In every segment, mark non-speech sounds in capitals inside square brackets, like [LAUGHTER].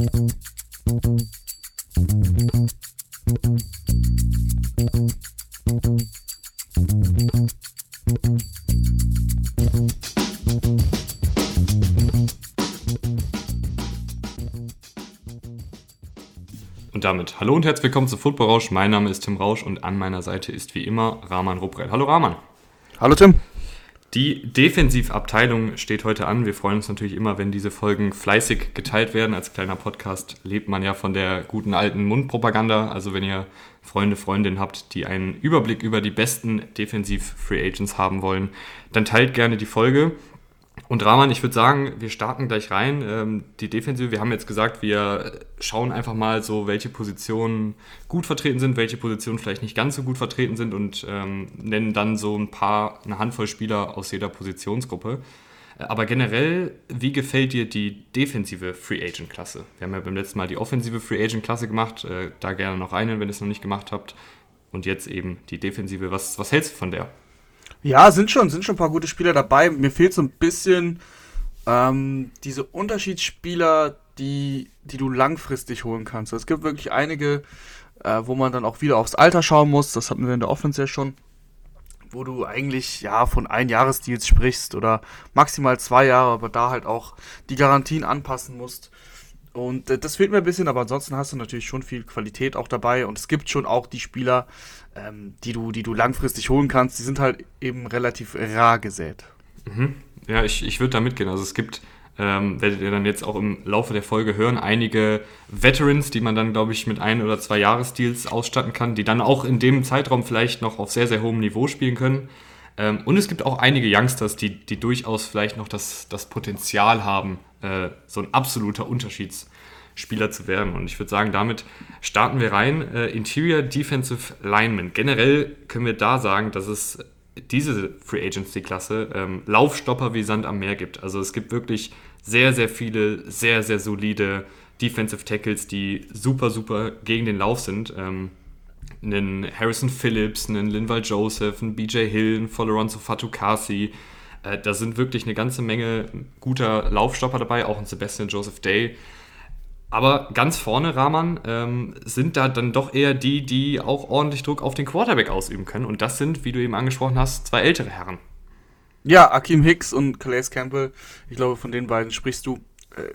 Und damit hallo und herzlich willkommen zu Football Rausch. Mein Name ist Tim Rausch und an meiner Seite ist wie immer Rahman Ruprell. Hallo Rahman. Hallo Tim. Die Defensivabteilung steht heute an. Wir freuen uns natürlich immer, wenn diese Folgen fleißig geteilt werden. Als kleiner Podcast lebt man ja von der guten alten Mundpropaganda. Also wenn ihr Freunde, Freundinnen habt, die einen Überblick über die besten Defensiv-Free Agents haben wollen, dann teilt gerne die Folge. Und Rahman, ich würde sagen, wir starten gleich rein. Ähm, die Defensive, wir haben jetzt gesagt, wir schauen einfach mal so, welche Positionen gut vertreten sind, welche Positionen vielleicht nicht ganz so gut vertreten sind und ähm, nennen dann so ein paar, eine Handvoll Spieler aus jeder Positionsgruppe. Äh, aber generell, wie gefällt dir die defensive Free Agent Klasse? Wir haben ja beim letzten Mal die offensive Free Agent Klasse gemacht. Äh, da gerne noch einen, wenn ihr es noch nicht gemacht habt. Und jetzt eben die defensive. Was, was hältst du von der? Ja, sind schon, sind schon ein paar gute Spieler dabei. Mir fehlt so ein bisschen ähm, diese Unterschiedsspieler, die, die du langfristig holen kannst. Es gibt wirklich einige, äh, wo man dann auch wieder aufs Alter schauen muss. Das hatten wir in der Offense ja schon. Wo du eigentlich ja von Einjahresdeals sprichst oder maximal zwei Jahre, aber da halt auch die Garantien anpassen musst. Und äh, das fehlt mir ein bisschen, aber ansonsten hast du natürlich schon viel Qualität auch dabei und es gibt schon auch die Spieler, ähm, die, du, die du langfristig holen kannst, die sind halt eben relativ rar gesät. Mhm. Ja, ich, ich würde da mitgehen. Also es gibt, ähm, werdet ihr dann jetzt auch im Laufe der Folge hören, einige Veterans, die man dann, glaube ich, mit ein oder zwei Jahresdeals ausstatten kann, die dann auch in dem Zeitraum vielleicht noch auf sehr, sehr hohem Niveau spielen können. Ähm, und es gibt auch einige Youngsters, die, die durchaus vielleicht noch das, das Potenzial haben, äh, so ein absoluter Unterschiedsspieler zu werden. Und ich würde sagen, damit starten wir rein. Äh, Interior Defensive Lineman. Generell können wir da sagen, dass es diese Free Agency-Klasse ähm, Laufstopper wie Sand am Meer gibt. Also es gibt wirklich sehr, sehr viele, sehr, sehr solide Defensive Tackles, die super, super gegen den Lauf sind. Ähm, einen Harrison Phillips, einen Linval Joseph, einen BJ Hill, einen Foloronzo Fatukasi. Äh, da sind wirklich eine ganze Menge guter Laufstopper dabei, auch ein Sebastian Joseph Day. Aber ganz vorne, Rahman, ähm, sind da dann doch eher die, die auch ordentlich Druck auf den Quarterback ausüben können. Und das sind, wie du eben angesprochen hast, zwei ältere Herren. Ja, Akeem Hicks und Calais Campbell. Ich glaube, von den beiden sprichst du. Äh,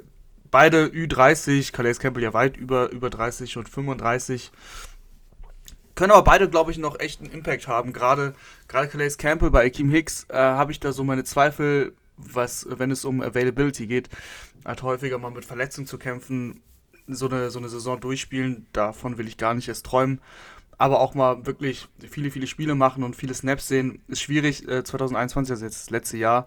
beide Ü30, Calais Campbell ja weit über, über 30 und 35. Können aber beide, glaube ich, noch echt einen Impact haben. Gerade, gerade Calais Campbell bei Akeem Hicks äh, habe ich da so meine Zweifel, was, wenn es um Availability geht, hat häufiger mal mit Verletzungen zu kämpfen. So eine, so eine Saison durchspielen, davon will ich gar nicht erst träumen. Aber auch mal wirklich viele, viele Spiele machen und viele Snaps sehen, ist schwierig. Äh, 2021, also jetzt das letzte Jahr,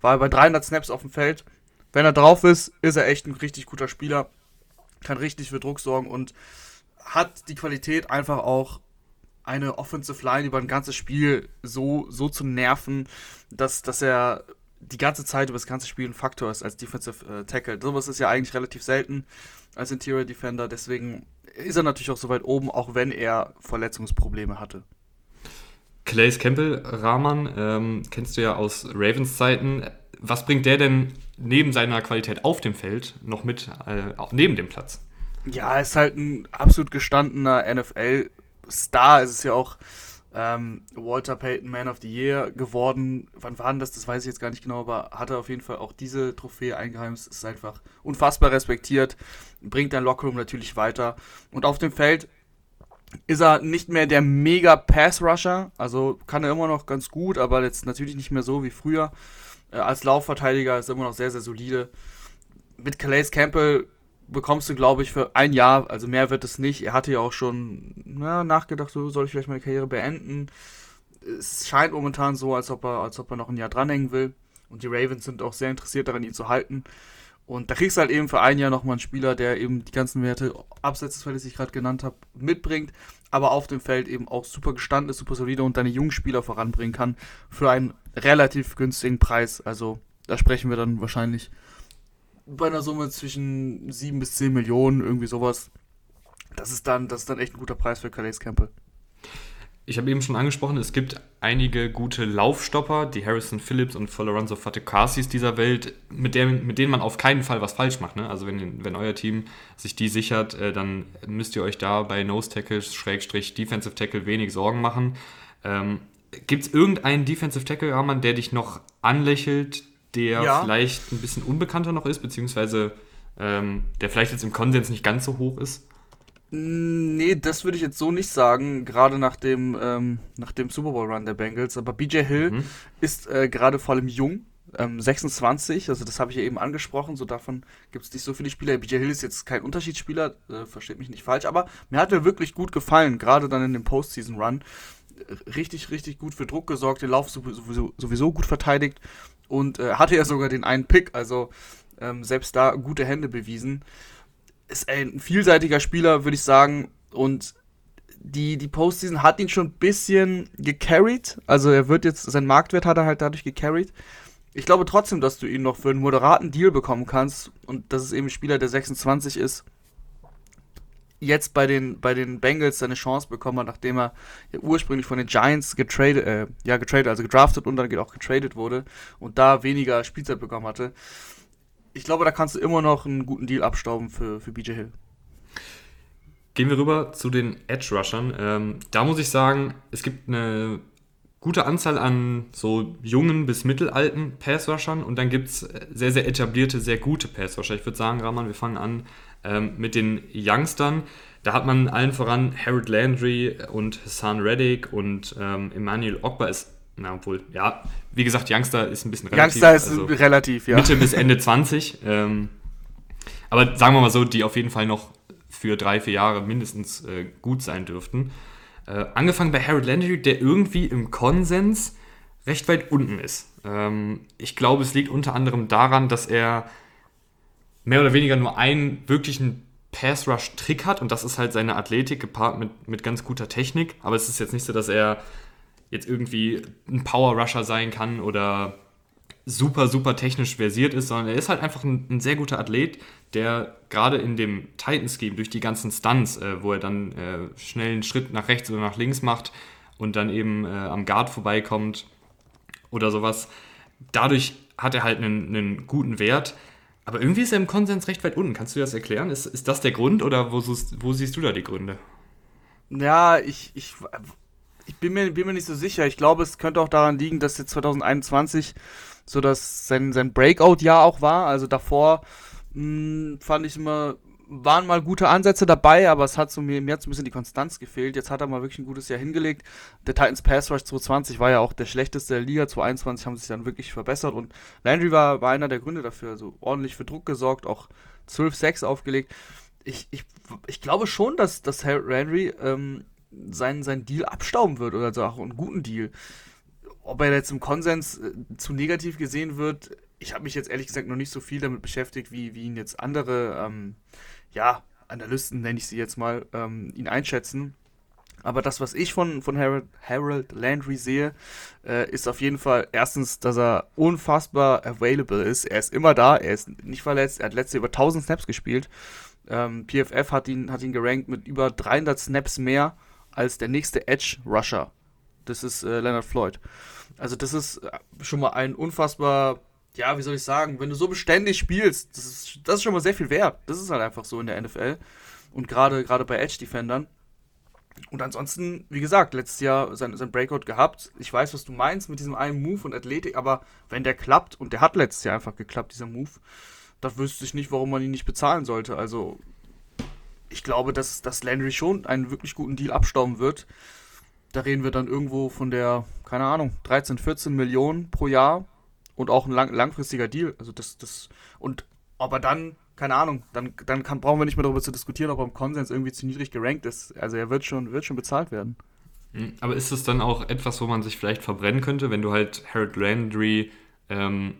war er bei 300 Snaps auf dem Feld. Wenn er drauf ist, ist er echt ein richtig guter Spieler, kann richtig für Druck sorgen und hat die Qualität einfach auch eine Offensive Line über ein ganzes Spiel so, so zu nerven, dass, dass er die ganze Zeit über das ganze Spiel ein Faktor ist als Defensive äh, Tackle. Sowas ist ja eigentlich relativ selten als Interior Defender, deswegen ist er natürlich auch so weit oben, auch wenn er Verletzungsprobleme hatte. Clays Campbell, Rahman, ähm, kennst du ja aus Ravens Zeiten. Was bringt der denn neben seiner Qualität auf dem Feld noch mit, äh, neben dem Platz? Ja, er ist halt ein absolut gestandener NFL- Star ist es ja auch ähm, Walter Payton Man of the Year geworden. Wann war denn das? Das weiß ich jetzt gar nicht genau, aber hat er auf jeden Fall auch diese Trophäe eingeheimst. Ist einfach unfassbar respektiert, bringt dein Lockerroom natürlich weiter. Und auf dem Feld ist er nicht mehr der mega Pass-Rusher, also kann er immer noch ganz gut, aber jetzt natürlich nicht mehr so wie früher. Äh, als Laufverteidiger ist er immer noch sehr, sehr solide. Mit Calais Campbell bekommst du, glaube ich, für ein Jahr, also mehr wird es nicht. Er hatte ja auch schon na, nachgedacht, so soll ich vielleicht meine Karriere beenden. Es scheint momentan so, als ob er, als ob er noch ein Jahr dranhängen will. Und die Ravens sind auch sehr interessiert daran, ihn zu halten. Und da kriegst du halt eben für ein Jahr nochmal einen Spieler, der eben die ganzen Werte abseits des Feldes, die ich gerade genannt habe, mitbringt, aber auf dem Feld eben auch super gestanden ist, super solide und deine jungen Spieler voranbringen kann für einen relativ günstigen Preis. Also da sprechen wir dann wahrscheinlich bei einer Summe zwischen 7 bis 10 Millionen, irgendwie sowas. Das ist dann, das ist dann echt ein guter Preis für Calais Campbell. ich habe eben schon angesprochen, es gibt einige gute Laufstopper, die Harrison Phillips und Lorenzo Fatekasis dieser Welt, mit, der, mit denen man auf keinen Fall was falsch macht. Ne? Also wenn, wenn euer Team sich die sichert, äh, dann müsst ihr euch da bei Nose Tackles, Schrägstrich Defensive Tackle wenig Sorgen machen. Ähm, Gibt es irgendeinen Defensive Tackle, Rahman, der dich noch anlächelt, der ja. vielleicht ein bisschen unbekannter noch ist, beziehungsweise ähm, der vielleicht jetzt im Konsens nicht ganz so hoch ist? Nee, das würde ich jetzt so nicht sagen, gerade nach dem, ähm, nach dem Super Bowl Run der Bengals. Aber BJ Hill mhm. ist äh, gerade vor allem jung, ähm, 26, also das habe ich ja eben angesprochen, so davon gibt es nicht so viele Spieler. BJ Hill ist jetzt kein Unterschiedsspieler, äh, versteht mich nicht falsch, aber mir hat er wirklich gut gefallen, gerade dann in dem Postseason Run. Richtig, richtig gut für Druck gesorgt, den Lauf sowieso, sowieso gut verteidigt und äh, hatte ja sogar den einen Pick, also ähm, selbst da gute Hände bewiesen ist ein vielseitiger Spieler, würde ich sagen. Und die, die Postseason hat ihn schon ein bisschen gecarried. Also er wird jetzt, sein Marktwert hat er halt dadurch gecarried. Ich glaube trotzdem, dass du ihn noch für einen moderaten Deal bekommen kannst. Und das ist eben ein Spieler, der 26 ist. Jetzt bei den, bei den Bengals seine Chance bekommen hat, nachdem er ja ursprünglich von den Giants getradet, äh, ja, getradet, also gedraftet und dann auch getradet wurde und da weniger Spielzeit bekommen hatte ich glaube, da kannst du immer noch einen guten Deal abstauben für, für BJ Hill. Gehen wir rüber zu den Edge Rushern. Ähm, da muss ich sagen, es gibt eine gute Anzahl an so jungen bis mittelalten Pass-Rushern und dann gibt es sehr, sehr etablierte, sehr gute Pass-Rusher. Ich würde sagen, Rahman, wir fangen an ähm, mit den Youngstern. Da hat man allen voran Harold Landry und Hassan Reddick und ähm, Emmanuel Ogba ist na, obwohl, ja, wie gesagt, Youngster ist ein bisschen relativ. Youngster ist also relativ, ja. Mitte bis Ende 20. Ähm, aber sagen wir mal so, die auf jeden Fall noch für drei, vier Jahre mindestens äh, gut sein dürften. Äh, angefangen bei Harold Landry, der irgendwie im Konsens recht weit unten ist. Ähm, ich glaube, es liegt unter anderem daran, dass er mehr oder weniger nur einen wirklichen Pass-Rush-Trick hat und das ist halt seine Athletik gepaart mit, mit ganz guter Technik. Aber es ist jetzt nicht so, dass er jetzt irgendwie ein Power Rusher sein kann oder super, super technisch versiert ist, sondern er ist halt einfach ein, ein sehr guter Athlet, der gerade in dem Titan-Scheme durch die ganzen Stunts, äh, wo er dann äh, schnell einen Schritt nach rechts oder nach links macht und dann eben äh, am Guard vorbeikommt oder sowas, dadurch hat er halt einen, einen, guten Wert. Aber irgendwie ist er im Konsens recht weit unten. Kannst du das erklären? Ist, ist das der Grund oder wo, wo siehst du da die Gründe? Ja, ich, ich ich bin mir, bin mir nicht so sicher. Ich glaube, es könnte auch daran liegen, dass jetzt 2021 so dass sein, sein Breakout-Jahr auch war. Also davor mh, hm, fand ich immer, waren mal gute Ansätze dabei, aber es hat so mir, mir hat so ein bisschen die Konstanz gefehlt. Jetzt hat er mal wirklich ein gutes Jahr hingelegt. Der Titans Pass Rush 2020 war ja auch der schlechteste der Liga. 2021 haben sie sich dann wirklich verbessert und Landry war, war einer der Gründe dafür. Also ordentlich für Druck gesorgt, auch 12-6 aufgelegt. Ich, ich, ich glaube schon, dass, dass Landry ähm, seinen, seinen Deal abstauben wird oder so auch einen guten Deal. Ob er jetzt im Konsens äh, zu negativ gesehen wird, ich habe mich jetzt ehrlich gesagt noch nicht so viel damit beschäftigt, wie, wie ihn jetzt andere, ähm, ja, Analysten, nenne ich sie jetzt mal, ähm, ihn einschätzen. Aber das, was ich von, von Harold, Harold Landry sehe, äh, ist auf jeden Fall erstens, dass er unfassbar available ist. Er ist immer da, er ist nicht verletzt, er hat letzte über 1000 Snaps gespielt. Ähm, PFF hat ihn, hat ihn gerankt mit über 300 Snaps mehr als der nächste Edge Rusher. Das ist äh, Leonard Floyd. Also das ist äh, schon mal ein unfassbar, ja, wie soll ich sagen, wenn du so beständig spielst, das ist, das ist schon mal sehr viel wert. Das ist halt einfach so in der NFL. Und gerade bei Edge-Defendern. Und ansonsten, wie gesagt, letztes Jahr sein, sein Breakout gehabt. Ich weiß, was du meinst mit diesem einen Move und Athletik, aber wenn der klappt, und der hat letztes Jahr einfach geklappt, dieser Move, da wüsste ich nicht, warum man ihn nicht bezahlen sollte. Also ich glaube, dass, dass Landry schon einen wirklich guten Deal abstauben wird. Da reden wir dann irgendwo von der, keine Ahnung, 13, 14 Millionen pro Jahr und auch ein lang, langfristiger Deal. Also das, das, und aber dann, keine Ahnung, dann, dann kann, brauchen wir nicht mehr darüber zu diskutieren, ob er im Konsens irgendwie zu niedrig gerankt ist. Also er wird schon, wird schon bezahlt werden. Hm, aber ist es dann auch etwas, wo man sich vielleicht verbrennen könnte, wenn du halt Harold Landry, ähm,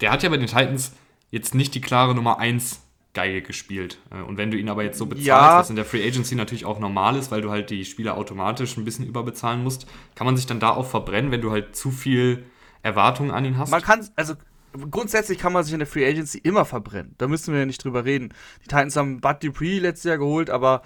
der hat ja bei den Titans jetzt nicht die klare Nummer 1 Geige gespielt. Äh, und wenn du ihn aber jetzt so bezahlst, ja. was in der Free Agency natürlich auch normal ist, weil du halt die Spieler automatisch ein bisschen überbezahlen musst, kann man sich dann da auch verbrennen, wenn du halt zu viel Erwartungen an ihn hast? Man kann, also grundsätzlich kann man sich in der Free Agency immer verbrennen. Da müssen wir ja nicht drüber reden. Die Titans haben Bud Dupree letztes Jahr geholt, aber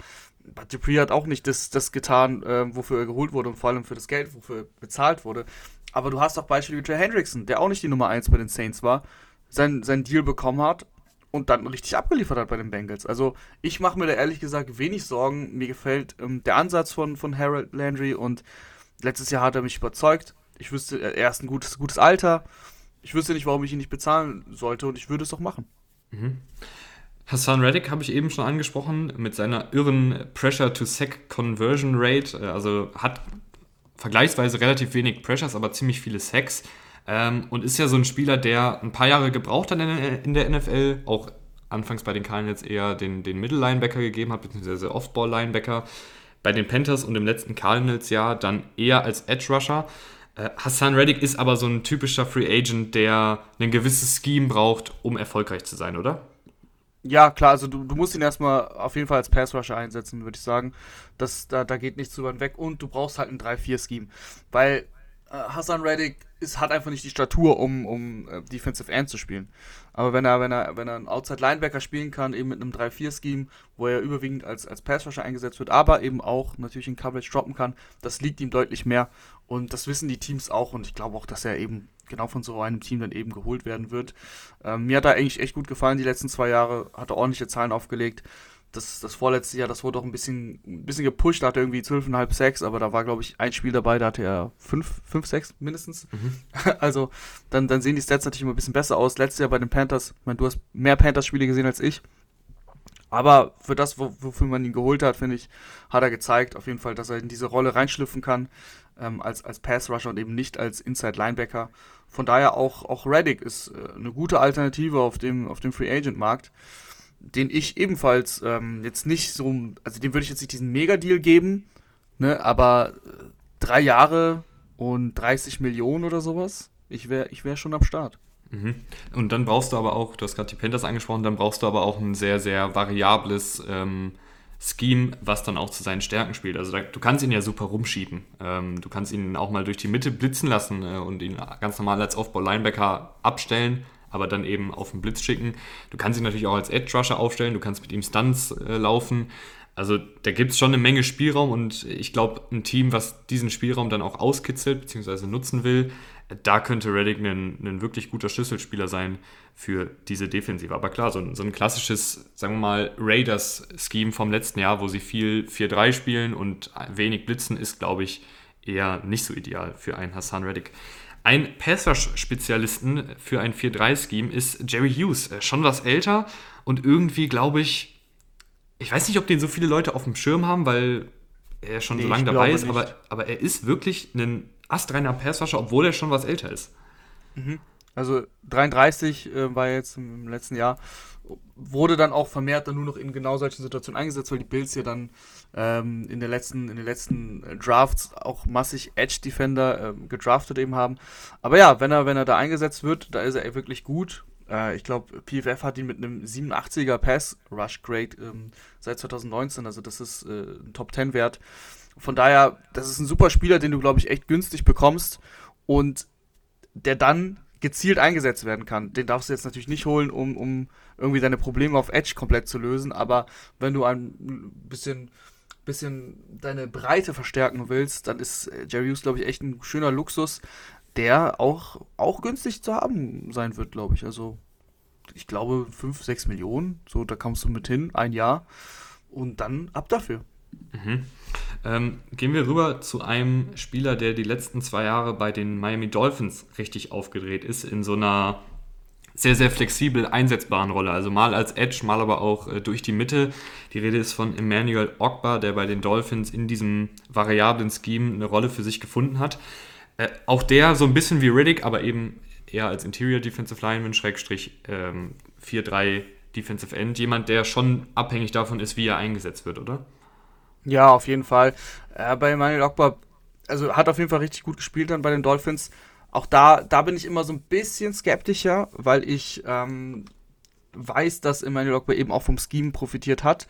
But Dupree hat auch nicht das, das getan, äh, wofür er geholt wurde und vor allem für das Geld, wofür er bezahlt wurde. Aber du hast auch Beispiele wie Jay Hendrickson, der auch nicht die Nummer 1 bei den Saints war, sein, sein Deal bekommen hat und dann richtig abgeliefert hat bei den Bengals. Also ich mache mir da ehrlich gesagt wenig Sorgen. Mir gefällt ähm, der Ansatz von, von Harold Landry und letztes Jahr hat er mich überzeugt. Ich wüsste, er ist ein gutes, gutes Alter. Ich wüsste nicht, warum ich ihn nicht bezahlen sollte und ich würde es doch machen. Mhm. Hassan Reddick habe ich eben schon angesprochen mit seiner irren Pressure-to-Sack-Conversion Rate. Äh, also hat vergleichsweise relativ wenig Pressures, aber ziemlich viele Sacks. Ähm, und ist ja so ein Spieler, der ein paar Jahre gebraucht hat in, der NFL, auch anfangs bei den Cardinals eher den, den Middle-Linebacker gegeben hat, beziehungsweise Off-Ball-Linebacker. Bei den Panthers und im letzten Cardinals-Jahr dann eher als Edge-Rusher. Äh, Hassan Reddick ist aber so ein typischer Free Agent, der ein gewisses Scheme braucht, um erfolgreich zu sein, oder? Ja, klar, also du, du musst ihn erstmal auf jeden Fall als Pass-Rusher einsetzen, würde ich sagen. Das, da, da geht nichts drüber weg und du brauchst halt ein 3-4-Scheme. Weil Hassan Reddick ist, hat einfach nicht die Statur, um, um äh, Defensive End zu spielen. Aber wenn er, wenn er, wenn er einen Outside Linebacker spielen kann, eben mit einem 3-4-Scheme, wo er überwiegend als, als Pass-Rusher eingesetzt wird, aber eben auch natürlich in Coverage droppen kann, das liegt ihm deutlich mehr. Und das wissen die Teams auch und ich glaube auch, dass er eben genau von so einem Team dann eben geholt werden wird. Ähm, mir hat er eigentlich echt gut gefallen die letzten zwei Jahre, hat er ordentliche Zahlen aufgelegt. Das, das vorletzte Jahr, das wurde auch ein bisschen, ein bisschen gepusht, da hatte er irgendwie 12,5 Sacks, aber da war, glaube ich, ein Spiel dabei, da hatte er 5, 5 Sacks mindestens. Mhm. [LAUGHS] Also dann, dann sehen die Stats natürlich immer ein bisschen besser aus. Letztes Jahr bei den Panthers, ich meine, du hast mehr Panthers-Spiele gesehen als ich. Aber für das, wofür man ihn geholt hat, finde ich, hat er gezeigt, auf jeden Fall, dass er in diese Rolle reinschlüpfen kann, ähm, als, als Pass-Rusher und eben nicht als Inside-Linebacker. Von daher auch, auch Reddick ist äh, eine gute Alternative auf dem, auf dem Free Agent-Markt, den ich ebenfalls ähm, jetzt nicht so, also dem würde ich jetzt nicht diesen Mega-Deal geben, ne, aber äh, drei Jahre und 30 Millionen oder sowas, ich wäre ich wär schon am Start. Mhm. Und dann brauchst du aber auch, du hast gerade die Panthers angesprochen, dann brauchst du aber auch ein sehr, sehr variables ähm, Scheme, was dann auch zu seinen Stärken spielt. Also da, du kannst ihn ja super rumschieben. Ähm, du kannst ihn auch mal durch die Mitte blitzen lassen äh, und ihn ganz normal als Off-Ball-Linebacker abstellen, aber dann eben auf den Blitz schicken. Du kannst ihn natürlich auch als Edge-Rusher aufstellen, du kannst mit ihm Stunts äh, laufen. Also da gibt es schon eine Menge Spielraum und ich glaube, ein Team, was diesen Spielraum dann auch auskitzelt bzw. nutzen will, da könnte Reddick ein, ein wirklich guter Schlüsselspieler sein für diese Defensive. Aber klar, so ein, so ein klassisches, sagen wir mal, Raiders-Scheme vom letzten Jahr, wo sie viel 4-3 spielen und wenig blitzen, ist, glaube ich, eher nicht so ideal für einen Hassan Reddick. Ein Passer-Spezialisten für ein 4-3-Scheme ist Jerry Hughes. Äh, schon was älter und irgendwie, glaube ich, ich weiß nicht, ob den so viele Leute auf dem Schirm haben, weil er schon nee, so lange dabei ist, aber, aber er ist wirklich ein astreiner Passwasher, obwohl er schon was älter ist. Mhm. Also 33 äh, war jetzt im, letzten Jahr, wurde dann auch vermehrt dann nur noch in genau solchen Situationen eingesetzt, weil die Bills ja dann ähm, in, der letzten, in den letzten äh, Drafts auch massig Edge-Defender äh, gedraftet eben haben. Aber ja, wenn er, wenn er da eingesetzt wird, da ist er wirklich gut. Äh, ich glaube, PFF hat ihn mit einem 87er Pass-Rush-Grade ähm, seit 2019, also das ist äh, ein Top-10-Wert. Von daher, das ist ein super Spieler, den du, glaube ich, echt günstig bekommst und der dann gezielt eingesetzt werden kann. Den darfst du jetzt natürlich nicht holen, um, um irgendwie deine Probleme auf Edge komplett zu lösen, aber wenn du ein bisschen, bisschen deine Breite verstärken willst, dann ist äh, Jerry Hughes, glaube ich, echt ein schöner Luxus, der auch, auch günstig zu haben sein wird, glaube ich. Also, ich glaube, 5, 6 Millionen, so, da kommst du mit hin, ein Jahr und dann ab dafür. Mhm. Ähm, gehen wir rüber zu einem Spieler, der die letzten zwei Jahre bei den Miami Dolphins richtig aufgedreht ist, in so einer sehr, sehr flexibel einsetzbaren Rolle. Also mal als Edge, mal aber auch äh, durch die Mitte. Die Rede ist von Emmanuel Ogba, der bei den Dolphins in diesem variablen Scheme eine Rolle für sich gefunden hat. Äh, auch der so ein bisschen wie Riddick, aber eben eher als Interior Defensive Lineman, Schrägstrich ähm, 4-3 Defensive End. Jemand, der schon abhängig davon ist, wie er eingesetzt wird, oder? Ja, auf jeden Fall. Äh, bei Emmanuel Ogba, also hat auf jeden Fall richtig gut gespielt dann bei den Dolphins. Auch da, da bin ich immer so ein bisschen skeptischer, weil ich ähm, weiß, dass Emmanuel Ogba eben auch vom Scheme profitiert hat.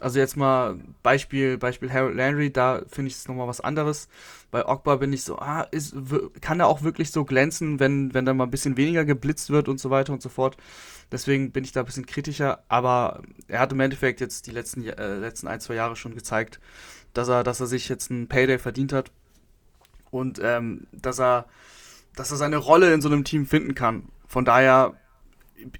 Also jetzt mal Beispiel, Beispiel Harold Landry, da finde ich es nochmal was anderes. Bei Ogba bin ich so, ah, ist, kann er auch wirklich so glänzen, wenn, wenn da mal ein bisschen weniger geblitzt wird und so weiter und so fort. Deswegen bin ich da ein bisschen kritischer, aber er hat im Endeffekt jetzt die letzten, äh, letzten ein, zwei Jahre schon gezeigt, dass er, dass er sich jetzt einen Payday verdient hat und ähm, dass er, dass er seine Rolle in so einem Team finden kann. Von daher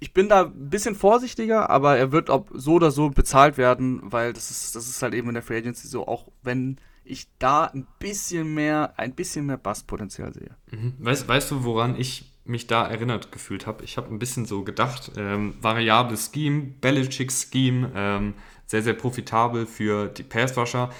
ich bin da ein bisschen vorsichtiger, aber er wird ob so oder so bezahlt werden, weil das ist, das ist halt eben in der Free Agency so, auch wenn ich da ein bisschen mehr, ein bisschen mehr Basspotenzial sehe. Mhm. Weißt, weißt du, woran ich mich da erinnert gefühlt habe? Ich habe ein bisschen so gedacht, ähm, variables Scheme, Belichick Scheme, ähm, sehr, sehr profitabel für die Passwasher.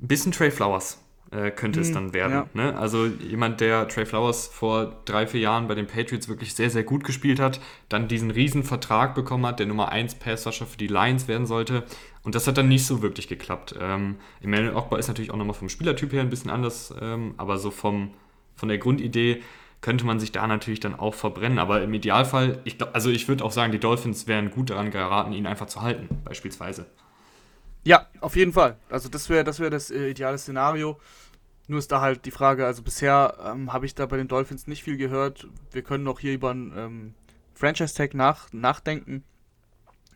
Ein bisschen Trey Flowers äh, könnte es hm, dann werden. Ja. Ne? Also jemand, der Trey Flowers vor drei, vier Jahren bei den Patriots wirklich sehr, sehr gut gespielt hat, dann diesen riesen Vertrag bekommen hat, der Nummer 1 Passwasher für die Lions werden sollte. Und das hat dann nicht so wirklich geklappt. Ähm, Emmanuel Ogba ist natürlich auch nochmal vom Spielertyp her ein bisschen anders, ähm, aber so vom, von der Grundidee könnte man sich da natürlich dann auch verbrennen. Aber im Idealfall, ich glaub, also ich würde auch sagen, die Dolphins wären gut daran geraten, ihn einfach zu halten, beispielsweise. Ja, auf jeden Fall. Also das wäre das, wär das äh, ideale Szenario. Nur ist da halt die Frage, also bisher ähm, habe ich da bei den Dolphins nicht viel gehört. Wir können noch hier über einen ähm, Franchise-Tag nach, nachdenken.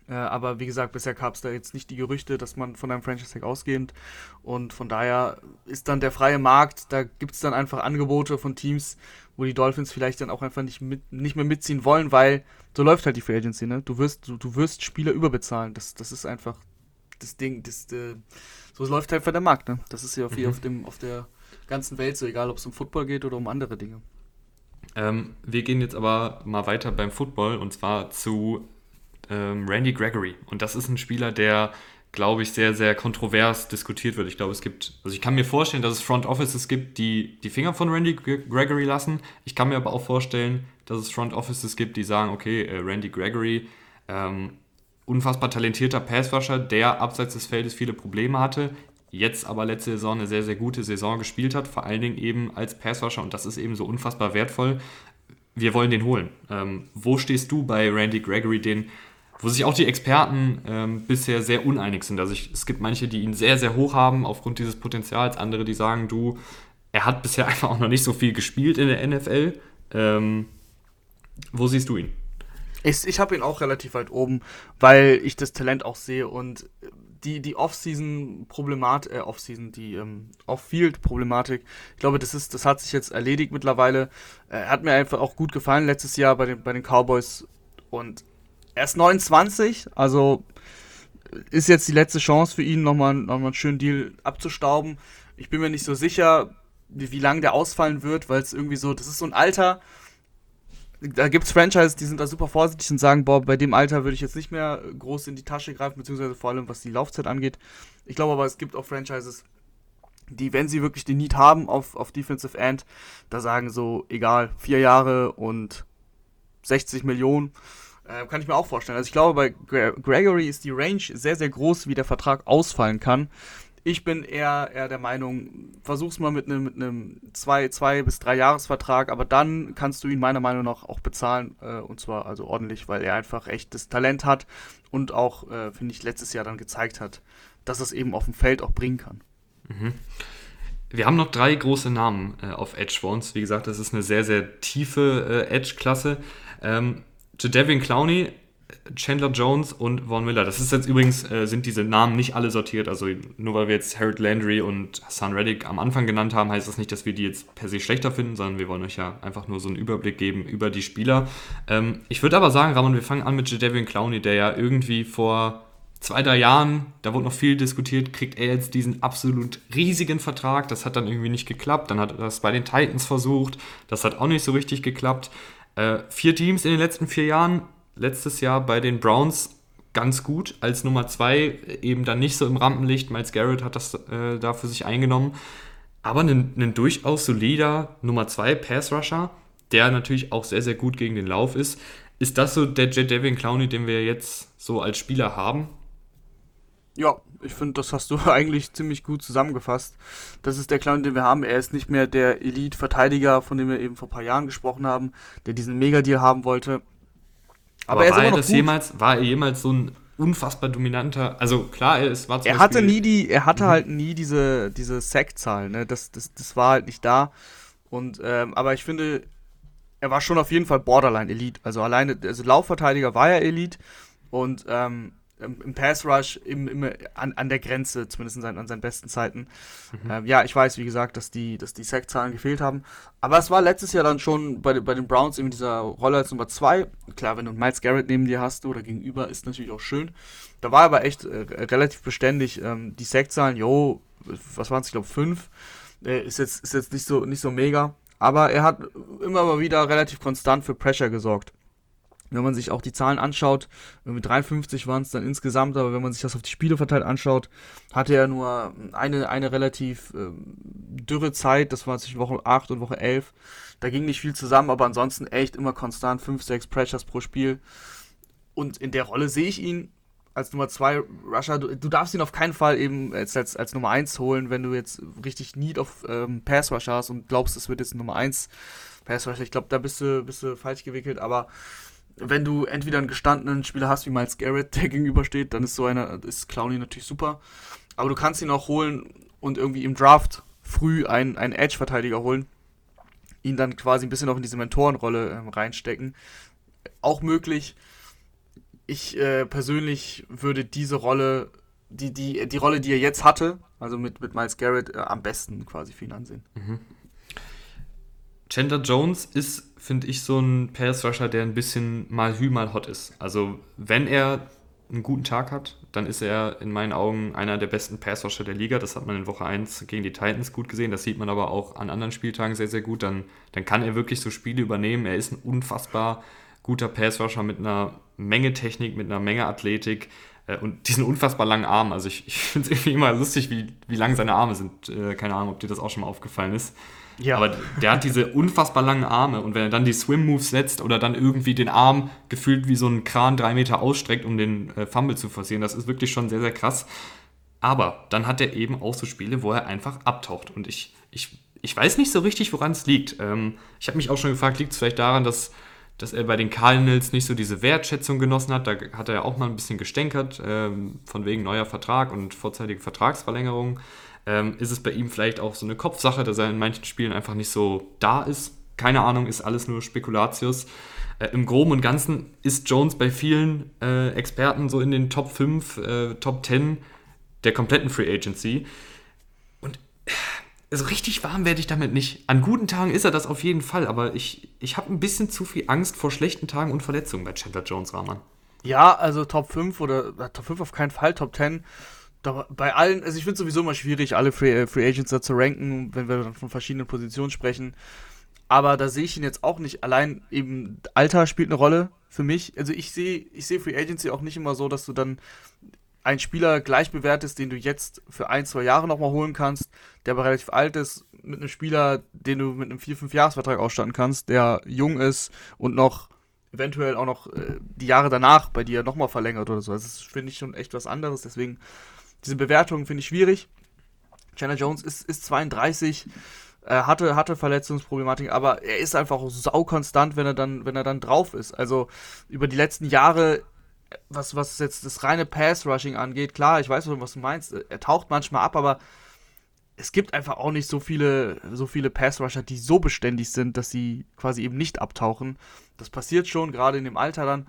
Äh, aber wie gesagt, bisher gab es da jetzt nicht die Gerüchte, dass man von einem Franchise-Tag ausgehend. Und von daher ist dann der freie Markt, da gibt es dann einfach Angebote von Teams, wo die Dolphins vielleicht dann auch einfach nicht, mit, nicht mehr mitziehen wollen, weil so läuft halt die Free Agency, ne? Du wirst, du, du wirst Spieler überbezahlen. Das, das ist einfach das Ding, das, äh, so läuft halt für der Markt, ne? Das ist ja auf, mhm. auf, dem, auf der ganzen Welt so, egal ob es um Football geht oder um andere Dinge. Ähm, wir gehen jetzt aber mal weiter beim Football und zwar zu ähm, Randy Gregory. Und das ist ein Spieler, der, glaube ich, sehr, sehr kontrovers diskutiert wird. Ich glaube, es gibt, also ich kann mir vorstellen, dass es Front Offices gibt, die die Finger von Randy Gregory lassen. Ich kann mir aber auch vorstellen, dass es Front Offices gibt, die sagen, okay, äh, Randy Gregory, ähm, unfassbar talentierter Passwasher, der abseits des Feldes viele Probleme hatte, jetzt aber letzte Saison eine sehr, sehr gute Saison gespielt hat, vor allen Dingen eben als Passwasher und das ist eben so unfassbar wertvoll. Wir wollen den holen. Ähm, wo stehst du bei Randy Gregory, den, wo sich auch die Experten ähm, bisher sehr uneinig sind? Also ich, es gibt manche, die ihn sehr, sehr hoch haben aufgrund dieses Potenzials, andere, die sagen, du, er hat bisher [LAUGHS] einfach auch noch nicht so viel gespielt in der NFL. Ähm, wo siehst du ihn? Ich, ich habe ihn auch relativ weit oben, weil ich das Talent auch sehe und die, die Off-Season-Problematik, äh, Off-Season, die ähm, Off-Field-Problematik, ich glaube, das ist, das hat sich jetzt erledigt mittlerweile. Er hat mir einfach auch gut gefallen letztes Jahr bei den, bei den Cowboys und er ist 29, also ist jetzt die letzte Chance für ihn, nochmal, nochmal einen schönen Deal abzustauben. Ich bin mir nicht so sicher, wie, wie lange der ausfallen wird, weil es irgendwie so, das ist so ein Alter, da gibt es Franchises, die sind da super vorsichtig und sagen, boah, bei dem Alter würde ich jetzt nicht mehr groß in die Tasche greifen, beziehungsweise vor allem was die Laufzeit angeht. Ich glaube aber, es gibt auch Franchises, die, wenn sie wirklich den Need haben auf, auf Defensive End, da sagen so, egal, vier Jahre und 60 Millionen, äh, kann ich mir auch vorstellen. Also ich glaube, bei Gregory ist die Range sehr, sehr groß, wie der Vertrag ausfallen kann. Ich bin eher, eher der Meinung, versuch's mal mit einem mit einem zwei, zwei bis drei Jahresvertrag, aber dann kannst du ihn meiner Meinung nach auch bezahlen äh, und zwar also ordentlich, weil er einfach echtes Talent hat und auch, äh, finde ich, letztes Jahr dann gezeigt hat, dass es eben auf dem Feld auch bringen kann. Mhm. Wir haben noch drei große Namen äh, auf Edge vor uns. Wie gesagt, das ist eine sehr, sehr tiefe äh, Edge-Klasse. Ähm, Devin Clowney Chandler Jones und Von Miller. Das ist jetzt übrigens, äh, sind diese Namen nicht alle sortiert. Also nur weil wir jetzt Harold Landry und Hassan Reddick am Anfang genannt haben, heißt das nicht, dass wir die jetzt per se schlechter finden, sondern wir wollen euch ja einfach nur so einen Überblick geben über die Spieler. Ähm, ich würde aber sagen, Ramon, wir fangen an mit Jadavian Clowney, der ja irgendwie vor zwei, drei Jahren, da wurde noch viel diskutiert, kriegt er jetzt diesen absolut riesigen Vertrag. Das hat dann irgendwie nicht geklappt. Dann hat er das bei den Titans versucht. Das hat auch nicht so richtig geklappt. Äh, vier Teams in den letzten vier Jahren letztes Jahr bei den Browns ganz gut als Nummer zwei, eben dann nicht so im Rampenlicht. Miles Garrett hat das äh, da für sich eingenommen. Aber ein, ein durchaus solider Nummer zwei Pass-Rusher, der natürlich auch sehr, sehr gut gegen den Lauf ist. Ist das so der J. Devin Clowney, den wir jetzt so als Spieler haben? Ja, ich finde, das hast du [LAUGHS] eigentlich ziemlich gut zusammengefasst. Das ist der Clown, den wir haben. Er ist nicht mehr der Elite-Verteidiger, von dem wir eben vor ein paar Jahren gesprochen haben, der diesen Megadeal haben wollte. Aber, Aber war, er das jemals, war er jemals so ein unfassbar dominanter. Also klar, es war zum Er hatte nie die, er hatte mhm. halt nie diese, diese Sack-Zahl, ne? Das, das, das war halt nicht da. Und, ähm, aber ich finde, er war schon auf jeden Fall Borderline Elite. Also alleine, also Laufverteidiger war er Elite und ähm, im Pass Rush im, im, an, an der Grenze, zumindest seinen, an seinen besten Zeiten. Mhm. Ähm, ja, ich weiß, wie gesagt, dass die, dass die Sack-Zahlen gefehlt haben. Aber es war letztes Jahr dann schon bei, bei den Browns in dieser Rolle als Nummer 2. Klar, wenn du Miles Garrett neben dir hast oder gegenüber, ist natürlich auch schön. Da war aber echt äh, relativ beständig. Ähm, die Sack-Zahlen, jo, was waren es, ich glaube, 5. Äh, ist, jetzt, ist jetzt nicht so, nicht so mega. Aber er hat immer mal wieder relativ konstant für Pressure gesorgt. Wenn man sich auch die Zahlen anschaut, mit 53 waren es dann insgesamt, aber wenn man sich das auf die Spiele verteilt anschaut, hatte er nur eine, eine relativ äh, dürre Zeit, das war zwischen Woche 8 und Woche 11. Da ging nicht viel zusammen, aber ansonsten echt immer konstant 5, 6 Pressures pro Spiel. Und in der Rolle sehe ich ihn als Nummer 2 Rusher. Du, du, darfst ihn auf keinen Fall eben als, als, als Nummer 1 holen, wenn du jetzt richtig Need auf ähm, Pass Rusher hast und glaubst, es wird jetzt Nummer 1 Pass Rusher. Ich glaube, da bist du, bist du falsch gewickelt, aber wenn du entweder einen gestandenen Spieler hast wie Miles Garrett, der [LAUGHS] gegenübersteht, dann ist so einer, ist Clowney natürlich super. Aber du kannst ihn auch holen und irgendwie im Draft früh einen, einen Edge-Verteidiger holen, ihn dann quasi ein bisschen auch in diese Mentorenrolle ähm, reinstecken. Auch möglich. Ich äh, persönlich würde diese Rolle, die, die, die Rolle, die er jetzt hatte, also mit, mit Miles Garrett, äh, am besten quasi für ihn ansehen. Mhm. Chandler Jones ist, finde ich, so ein Pass-Rusher, der ein bisschen mal hü, mal hot ist. Also, wenn er einen guten Tag hat, dann ist er in meinen Augen einer der besten Pass-Rusher der Liga. Das hat man in Woche 1 gegen die Titans gut gesehen. Das sieht man aber auch an anderen Spieltagen sehr, sehr gut. Dann, dann kann er wirklich so Spiele übernehmen. Er ist ein unfassbar guter Pass-Rusher mit einer Menge Technik, mit einer Menge Athletik äh, und diesen unfassbar langen Armen. Also ich, [LAUGHS] ich finde es irgendwie immer lustig, wie, wie lang seine Arme sind. Äh, keine Ahnung, ob dir das auch schon mal aufgefallen ist. Ja. Aber der hat diese unfassbar langen Arme und wenn er dann die Swim-Moves setzt oder dann irgendwie den Arm gefühlt wie so ein Kran drei Meter ausstreckt, um den äh, Fumble zu forcieren, das ist wirklich schon sehr, sehr krass. Aber dann hat er eben auch so Spiele, wo er einfach abtaucht. Und ich, ich, ich weiß nicht so richtig, woran es liegt. Ähm, ich habe mich auch schon gefragt, liegt es vielleicht daran, dass, dass er bei den Cardinals nicht so diese Wertschätzung genossen hat? Da hat er ja auch mal ein bisschen gestänkert, ähm, von wegen neuer Vertrag und vorzeitige Vertragsverlängerung ähm, ist es bei ihm vielleicht auch so eine Kopfsache, dass er in manchen Spielen einfach nicht so da ist. Keine Ahnung, ist alles nur Spekulatius. Äh, Im Groben und Ganzen ist Jones bei vielen äh, Experten so in den Top 5, äh, Top 10 der kompletten Free Agency. Und äh, so richtig warm werde ich damit nicht. An guten Tagen ist er das auf jeden Fall, aber ich, ich habe ein bisschen zu viel Angst vor schlechten Tagen und Verletzungen bei Chandler Jones, Rahman. Ja, also Top 5 oder äh, Top 5 auf keinen Fall, Top 10 da, bei allen, also ich finde es sowieso immer schwierig, alle Free, äh, Free Agents da zu ranken, wenn wir dann von verschiedenen Positionen sprechen. Aber da sehe ich ihn jetzt auch nicht. Allein eben Alter spielt eine Rolle für mich. Also ich sehe ich sehe Free Agency auch nicht immer so, dass du dann einen Spieler gleich bewertest, den du jetzt für ein, zwei Jahre nochmal holen kannst, der aber relativ alt ist, mit einem Spieler, den du mit einem 4-5-Jahres-Vertrag ausstatten kannst, der jung ist und noch eventuell auch noch äh, die Jahre danach bei dir nochmal verlängert oder so. Also das finde ich schon echt was anderes. Deswegen diese Bewertung finde ich schwierig. Chandler Jones ist, ist 32, äh, hatte, hatte Verletzungsproblematik, aber er ist einfach saukonstant, wenn er dann, wenn er dann drauf ist. Also über die letzten Jahre, was, was jetzt das reine Pass-Rushing angeht, klar, ich weiß, was du meinst. Er taucht manchmal ab, aber es gibt einfach auch nicht so viele, so viele Pass-Rusher, die so beständig sind, dass sie quasi eben nicht abtauchen. Das passiert schon, gerade in dem Alter dann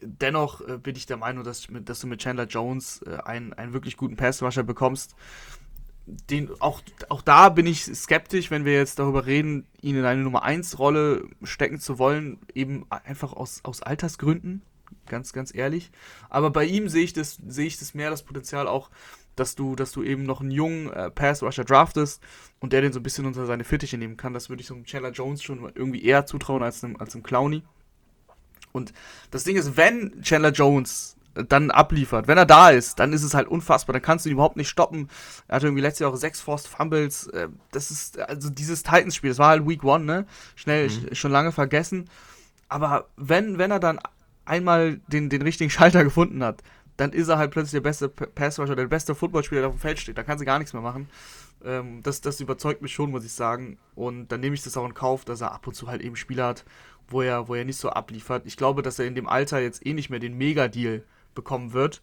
dennoch äh, bin ich der Meinung, dass, dass, du mit Chandler Jones äh, einen, einen wirklich guten Passrusher bekommst. Den, auch, auch da bin ich skeptisch, wenn wir jetzt darüber reden, ihn in eine Nummer 1 Rolle stecken zu wollen, eben einfach aus, aus Altersgründen, ganz, ganz ehrlich. Aber bei ihm sehe ich das, sehe ich das mehr das Potenzial auch, dass du, dass du eben noch einen jungen äh, Pass-Rusher draftest und der den so ein bisschen unter seine Fittiche nehmen kann. Das würde ich so einem Chandler Jones schon irgendwie eher zutrauen als einem, als einem Clowny. Und das Ding ist, wenn Chandler Jones dann abliefert, wenn er da ist, dann ist es halt unfassbar. Dann kannst du ihn überhaupt nicht stoppen. Er hatte irgendwie Jahr auch sechs Forced Fumbles. Äh, das ist, also dieses Titans-Spiel, das war halt Week One, ne? Schnell, mhm. schon lange vergessen. Aber wenn, wenn er dann einmal den, den richtigen Schalter gefunden hat, dann ist er halt plötzlich der beste Passrusher, der beste Footballspieler, der auf dem Feld steht. Da kann sie gar nichts mehr machen. Ähm, das, das überzeugt mich schon, muss ich sagen. Und dann nehme ich das auch in Kauf, dass er ab und zu halt eben Spieler hat, wo er, wo er nicht so abliefert. Ich glaube, dass er in dem Alter jetzt eh nicht mehr den Mega-Deal bekommen wird.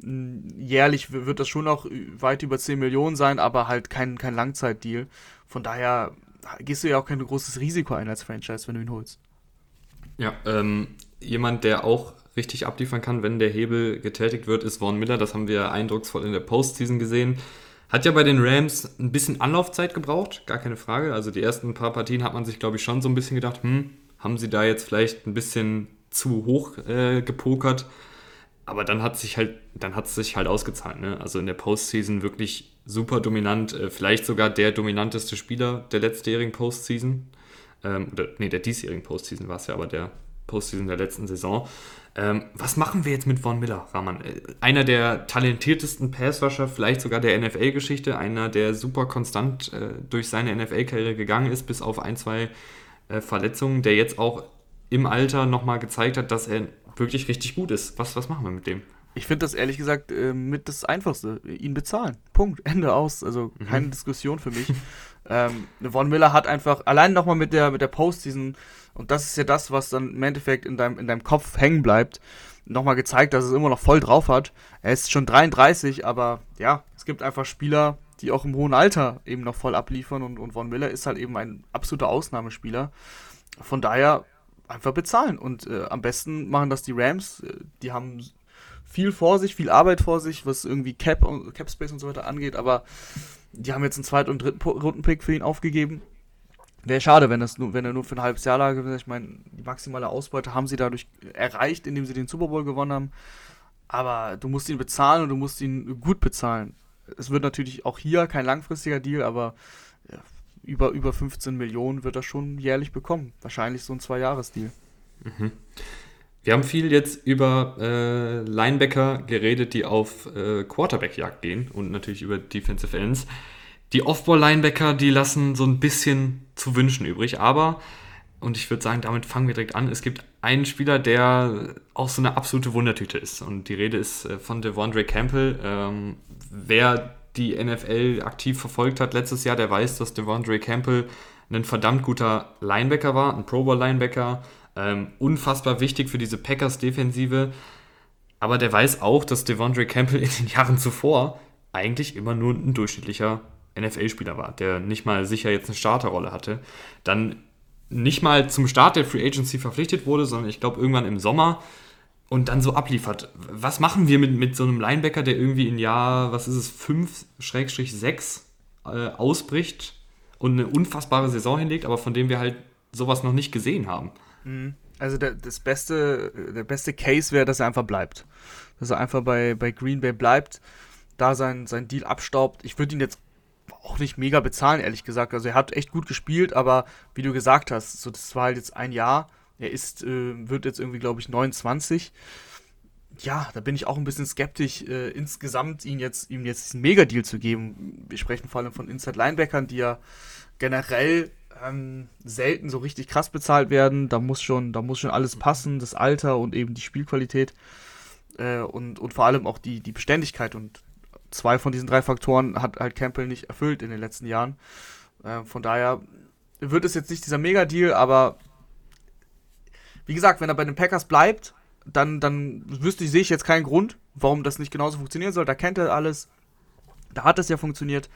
Jährlich wird das schon noch weit über 10 Millionen sein, aber halt kein, kein Langzeitdeal. Von daher gehst du ja auch kein großes Risiko ein als Franchise, wenn du ihn holst. Ja, ähm, jemand, der auch richtig abliefern kann, wenn der Hebel getätigt wird, ist Vaughn Miller. Das haben wir eindrucksvoll in der Postseason gesehen. Hat ja bei den Rams ein bisschen Anlaufzeit gebraucht, gar keine Frage. Also die ersten paar Partien hat man sich, glaube ich, schon so ein bisschen gedacht, hm, haben sie da jetzt vielleicht ein bisschen zu hoch äh, gepokert. Aber dann hat sich halt, dann hat es sich halt ausgezahlt. Ne? Also in der Postseason wirklich super dominant, äh, vielleicht sogar der dominanteste Spieler der letztjährigen Postseason. Ähm, oder, nee, der diesjährigen Postseason war es ja, aber der Postseason der letzten Saison. Ähm, was machen wir jetzt mit Von Miller, Rahman? Äh, einer der talentiertesten Passwasher, vielleicht sogar der NFL-Geschichte, einer, der super konstant äh, durch seine NFL-Karriere gegangen ist, bis auf ein, zwei äh, Verletzungen, der jetzt auch im Alter nochmal gezeigt hat, dass er wirklich richtig gut ist. Was, was machen wir mit dem? Ich finde das ehrlich gesagt äh, mit das Einfachste. Ihn bezahlen. Punkt. [LAUGHS] Ende aus. Also mhm. keine mhm. Diskussion für mich. ähm, Von Miller hat einfach, allein nochmal mit der, mit der Postseason, und das ist ja das, was dann im Endeffekt in deinem, in deinem Kopf hängen bleibt, nochmal gezeigt, dass es immer noch voll drauf hat. Er ist schon 33, aber ja, es gibt einfach Spieler, die auch im hohen Alter eben noch voll abliefern und, und Von Miller ist halt eben ein absoluter Ausnahmespieler. Von daher einfach bezahlen. Und äh, am besten machen das die Rams. Äh, die haben viel vor sich, viel Arbeit vor sich, was irgendwie Cap, Cap Space und so weiter angeht, aber die haben jetzt einen zweiten und dritten Rundenpick für ihn aufgegeben. Wäre schade, wenn, das nur, wenn er nur für ein halbes Jahr lag. Ich meine, die maximale Ausbeute haben sie dadurch erreicht, indem sie den Super Bowl gewonnen haben. Aber du musst ihn bezahlen und du musst ihn gut bezahlen. Es wird natürlich auch hier kein langfristiger Deal, aber ja, über, über 15 Millionen wird er schon jährlich bekommen. Wahrscheinlich so ein Zwei-Jahres-Deal. Mhm. Wir haben viel jetzt über äh, Linebacker geredet, die auf äh, Quarterback-Jagd gehen und natürlich über Defensive Ends. Die Off-Ball-Linebacker, die lassen so ein bisschen zu wünschen übrig, aber, und ich würde sagen, damit fangen wir direkt an, es gibt einen Spieler, der auch so eine absolute Wundertüte ist und die Rede ist äh, von Devondre Campbell. Ähm, wer die NFL aktiv verfolgt hat letztes Jahr, der weiß, dass Devondre Campbell ein verdammt guter Linebacker war, ein Pro Bowl Linebacker, ähm, unfassbar wichtig für diese Packers-Defensive. Aber der weiß auch, dass Devondre Campbell in den Jahren zuvor eigentlich immer nur ein durchschnittlicher NFL-Spieler war, der nicht mal sicher jetzt eine Starterrolle hatte. Dann nicht mal zum Start der Free Agency verpflichtet wurde, sondern ich glaube irgendwann im Sommer und dann so abliefert. Was machen wir mit, mit so einem Linebacker, der irgendwie in Jahr, was ist es, 5-6 äh, ausbricht und eine unfassbare Saison hinlegt, aber von dem wir halt sowas noch nicht gesehen haben? Mhm. Also der, das beste, der beste Case wäre, dass er einfach bleibt. Dass er einfach bei, bei Green Bay bleibt, da sein, sein Deal abstaubt. Ich würde ihn jetzt auch nicht mega bezahlen, ehrlich gesagt. Also er hat echt gut gespielt, aber wie du gesagt hast, so das war halt jetzt ein Jahr. Er ist, äh, wird jetzt irgendwie, glaube ich, 29. Ja, da bin ich auch ein bisschen skeptisch, äh, insgesamt ihn jetzt, ihm jetzt diesen Mega-Deal zu geben. Wir sprechen vor allem von Inside-Linebackern, die ja generell ähm, selten so richtig krass bezahlt werden. Da muss schon, da muss schon alles passen, das Alter und eben die Spielqualität äh, und, und vor allem auch die, die Beständigkeit. Und zwei von diesen drei Faktoren hat halt Campbell nicht erfüllt in den letzten Jahren. Äh, von daher wird es jetzt nicht dieser Mega-Deal, aber wie gesagt, wenn er bei den Packers bleibt, dann, dann wüsste ich, sehe ich jetzt keinen Grund, warum das nicht genauso funktionieren soll. Da kennt er alles. Da hat es ja funktioniert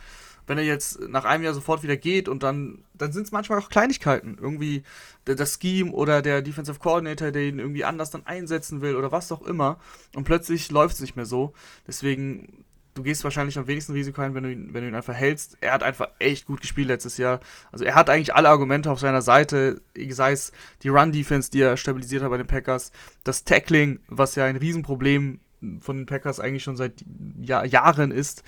wenn er jetzt nach einem Jahr sofort wieder geht und dann, dann sind es manchmal auch Kleinigkeiten. Irgendwie das Scheme oder der Defensive Coordinator, der ihn irgendwie anders dann einsetzen will oder was auch immer. Und plötzlich läuft es nicht mehr so. Deswegen, du gehst wahrscheinlich am wenigsten Risiko ein, wenn du, ihn, wenn du ihn einfach hältst. Er hat einfach echt gut gespielt letztes Jahr. Also er hat eigentlich alle Argumente auf seiner Seite, sei es die Run-Defense, die er stabilisiert hat bei den Packers, das Tackling, was ja ein Riesenproblem von den Packers eigentlich schon seit Jahr, Jahren ist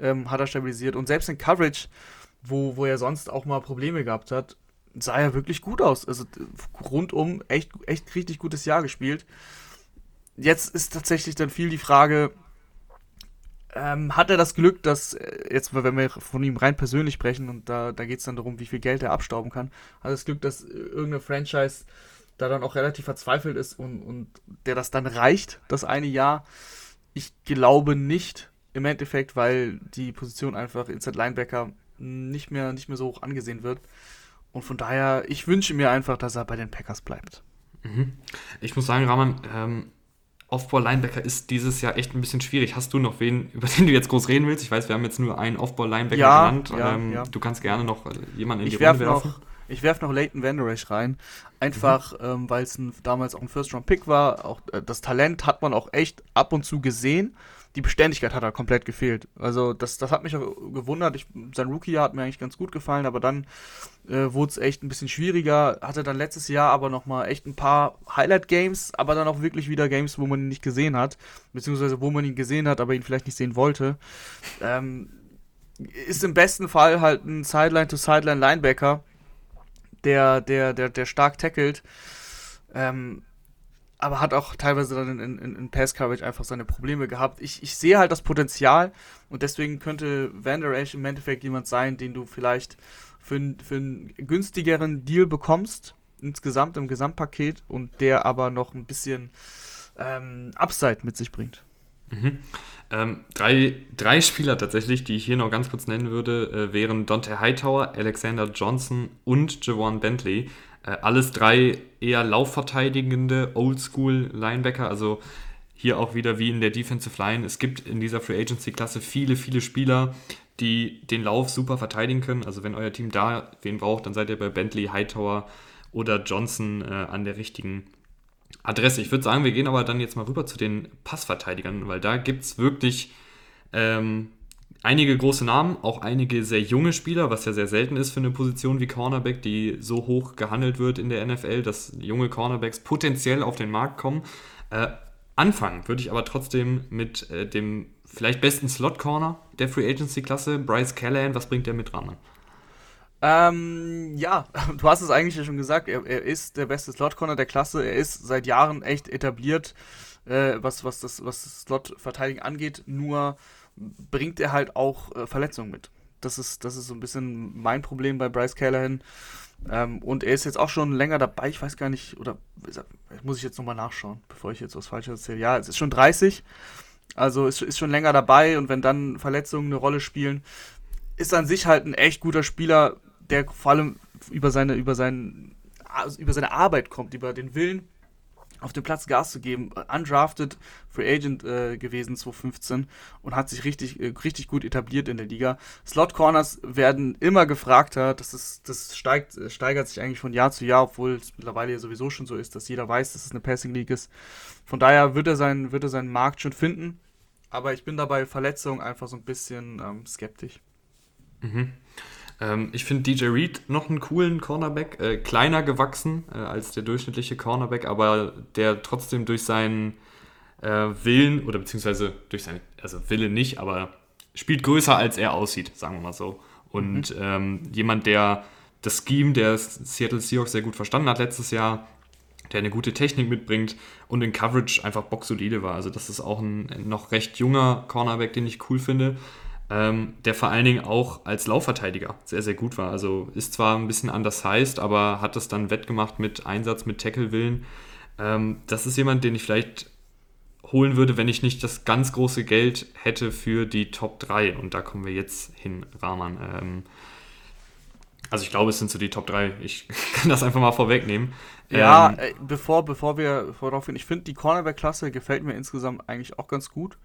ähm, hat er stabilisiert. Und selbst in Coverage, wo, wo er sonst auch mal Probleme gehabt hat, sah er wirklich gut aus. Also rundum echt, echt richtig gutes Jahr gespielt. Jetzt ist tatsächlich dann viel die Frage, ähm, hat er das Glück, dass, äh, jetzt wenn wir von ihm rein persönlich sprechen und da, da geht es dann darum, wie viel Geld er abstauben kann, hat er das Glück, dass irgendeine Franchise da dann auch relativ verzweifelt ist und, und der das dann reicht, das eine Jahr. Ich glaube nicht, im Endeffekt, weil die Position einfach Inside Linebacker nicht mehr, nicht mehr so hoch angesehen wird. Und von daher, ich wünsche mir einfach, dass er bei den Packers bleibt. Mhm. Ich muss sagen, Rahman, ähm, Off-Ball-Linebacker ist dieses Jahr echt ein bisschen schwierig. Hast du noch wen, über den du jetzt groß reden willst? Ich weiß, wir haben jetzt nur einen Off-Ball-Linebacker Ja, genannt. ja, ähm, ja. Du kannst gerne noch jemanden in Ich die werfe Runde werfen. noch, ich werf noch Leighton Vander Esch rein. Einfach, ähm, weil es damals auch ein First-Round-Pick war. Auch äh, das Talent hat man auch echt ab und zu gesehen. Die Beständigkeit hat da komplett gefehlt. Also das, das hat mich auch gewundert. Ich, sein Rookie-Jahr hat mir eigentlich ganz gut gefallen, aber dann äh, wurde es echt ein bisschen schwieriger. Hatte dann letztes Jahr aber nochmal echt ein paar Highlight-Games, aber dann auch wirklich wieder Games, wo man ihn nicht gesehen hat. Beziehungsweise wo man ihn gesehen hat, aber ihn vielleicht nicht sehen wollte. Ähm, ist im besten Fall halt ein Sideline-to-Sideline-Linebacker, der, der, der, der stark tackelt. Ähm, aber hat auch teilweise dann in, in, in Pass-Coverage einfach seine Probleme gehabt. Ich, ich sehe halt das Potenzial und deswegen könnte Van Der Esch im Endeffekt jemand sein, den du vielleicht für, einen- für einen günstigeren Deal bekommst, insgesamt im Gesamtpaket und der aber noch ein bisschen ähm, Upside mit sich bringt. Mhm. Ähm, drei, drei Spieler tatsächlich, die ich hier noch ganz kurz nennen würde, äh, wären Dante Hightower, Alexander Johnson und Javon Bentley. Äh, alles drei eher laufverteidigende Oldschool-Linebacker, also hier auch wieder wie in der Defensive Line. Es gibt in dieser Free Agency-Klasse viele, viele Spieler, die den Lauf super verteidigen können. Also wenn euer Team da wen braucht, dann seid ihr bei Bentley, Hightower oder Johnson äh, an der richtigen Adresse. Ich würde sagen, wir gehen aber dann jetzt mal rüber zu den Passverteidigern, weil da gibt es wirklich ähm, einige große Namen, auch einige sehr junge Spieler, was ja sehr selten ist für eine Position wie Cornerback, die so hoch gehandelt wird in der NFL, dass junge Cornerbacks potenziell auf den Markt kommen. Äh, anfangen würde ich aber trotzdem mit äh, dem vielleicht besten Slot-Corner der Free Agency-Klasse, Bryce Callahan. Was bringt der mit dran? Ähm, ja, [LAUGHS] du hast es eigentlich ja schon gesagt. Er, er ist der beste Slot-Corner der Klasse. Er ist seit Jahren echt etabliert, äh, was, was das, was das Slot-Verteidigen angeht. Nur bringt er halt auch äh, Verletzungen mit. Das ist, das ist so ein bisschen mein Problem bei Bryce Callahan. Ähm, und er ist jetzt auch schon länger dabei. Ich weiß gar nicht, oder muss ich jetzt nochmal nachschauen, bevor ich jetzt was Falsches erzähle. Ja, es ist schon 30. Also ist, ist schon länger dabei und wenn dann Verletzungen eine Rolle spielen, ist an sich halt ein echt guter Spieler, der vor allem über seine, über seinen, also über seine Arbeit kommt, über den Willen, auf dem Platz Gas zu geben. Undrafted Free Agent äh, gewesen 2015 und hat sich richtig, äh, richtig gut etabliert in der Liga. Slot Corners werden immer gefragter. Das, ist, das steigt, äh, steigert sich eigentlich von Jahr zu Jahr, obwohl es mittlerweile ja sowieso schon so ist, dass jeder weiß, dass es eine Passing League ist. Von daher wird er, seinen, wird er seinen Markt schon finden. Aber ich bin dabei Verletzungen einfach so ein bisschen ähm, skeptisch. Mhm. Ähm, ich finde DJ Reed noch einen coolen Cornerback, äh, kleiner gewachsen äh, als der durchschnittliche Cornerback, aber der trotzdem durch seinen äh, Willen oder beziehungsweise durch seine, also Wille nicht, aber spielt größer als er aussieht, sagen wir mal so. Und mhm. ähm, jemand, der das Scheme der Seattle Seahawks sehr gut verstanden hat letztes Jahr, der eine gute Technik mitbringt und in Coverage einfach boxsolide war. Also das ist auch ein noch recht junger Cornerback, den ich cool finde ähm, der vor allen Dingen auch als Laufverteidiger sehr, sehr gut war. Also ist zwar ein bisschen anders heißt, aber hat das dann wettgemacht mit Einsatz, mit Tackle-Willen. Ähm, das ist jemand, den ich vielleicht holen würde, wenn ich nicht das ganz große Geld hätte für die Top 3. Und da kommen wir jetzt hin, Rahman. Ähm, also ich glaube, es sind so die Top 3. Ich [LAUGHS] kann das einfach mal vorwegnehmen. Ja, ähm, bevor, bevor wir bevor darauf gehen, ich finde die Cornerback-Klasse gefällt mir insgesamt eigentlich auch ganz gut.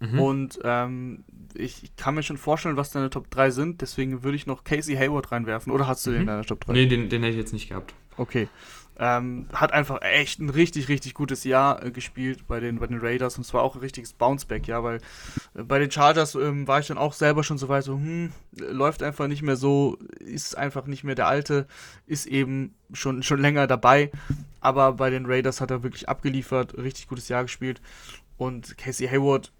Mhm. Und ähm, ich, ich, kann mir schon vorstellen, was deine Top 3 sind. Deswegen würde ich noch Casey Hayward reinwerfen. Oder hast du mhm. den in deiner Top 3? Nee, den, den hätte ich jetzt nicht gehabt. Okay. Ähm, hat einfach echt ein richtig, richtig gutes Jahr äh, gespielt bei den, bei den Raiders. Und zwar auch ein richtiges Bounceback, ja, weil äh, bei den Chargers ähm, war ich dann auch selber schon so weit, so, hm, läuft einfach nicht mehr so, ist einfach nicht mehr der Alte, ist eben schon, schon länger dabei. Aber bei den Raiders hat er wirklich abgeliefert, richtig gutes Jahr gespielt. Und Casey Hayward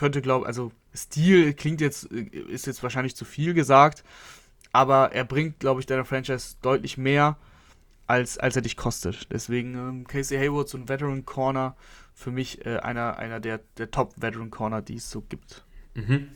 könnte, glaube also Stil klingt jetzt, ist jetzt wahrscheinlich zu viel gesagt, aber er bringt, glaube ich, deiner Franchise deutlich mehr, als, als er dich kostet. Deswegen ähm, Casey Hayward, so ein Veteran Corner, für mich äh, einer, einer der, der Top Veteran Corner, die es so gibt. Mhm.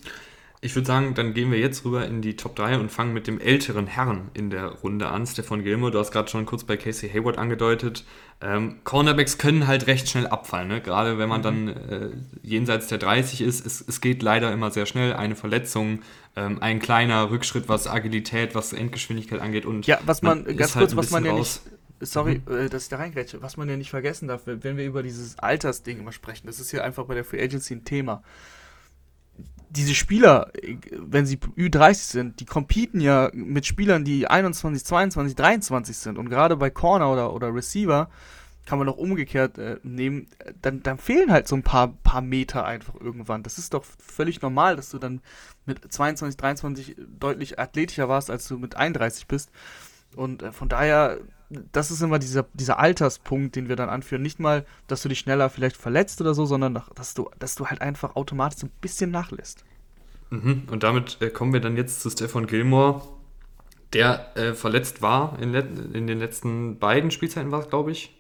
Ich würde sagen, dann gehen wir jetzt rüber in die Top 3 und fangen mit dem älteren Herrn in der Runde an. Stefan Gilmore, du hast gerade schon kurz bei Casey Hayward angedeutet. Ähm, Cornerbacks können halt recht schnell abfallen, ne? gerade wenn man mhm. dann äh, jenseits der 30 ist. Es, es, geht leider immer sehr schnell. Eine Verletzung, ähm, ein kleiner Rückschritt, was Agilität, was Endgeschwindigkeit angeht. Und ja, was man, man ganz kurz, halt was man ja nicht sorry, mhm. äh, dass ich da reingrätsche, was man ja nicht vergessen darf, wenn wir über dieses Altersding immer sprechen, das ist ja einfach bei der Free Agency ein Thema. Diese Spieler, wenn sie Ü30 sind, die competen ja mit Spielern, die 21, 22, 23 sind. Und gerade bei Corner oder, oder Receiver kann man auch umgekehrt äh, nehmen, dann, dann fehlen halt so ein paar, paar Meter einfach irgendwann. Das ist doch völlig normal, dass du dann mit 22, 23 deutlich athletischer warst, als du mit 31 bist. Und äh, von daher, das ist immer dieser, dieser Alterspunkt, den wir dann anführen. Nicht mal, dass du dich schneller vielleicht verletzt oder so, sondern dass du, dass du halt einfach automatisch ein bisschen nachlässt. Mhm. Und damit äh, kommen wir dann jetzt zu Stefan Gilmore, der äh, verletzt war in, in den letzten beiden Spielzeiten, war es, glaube ich.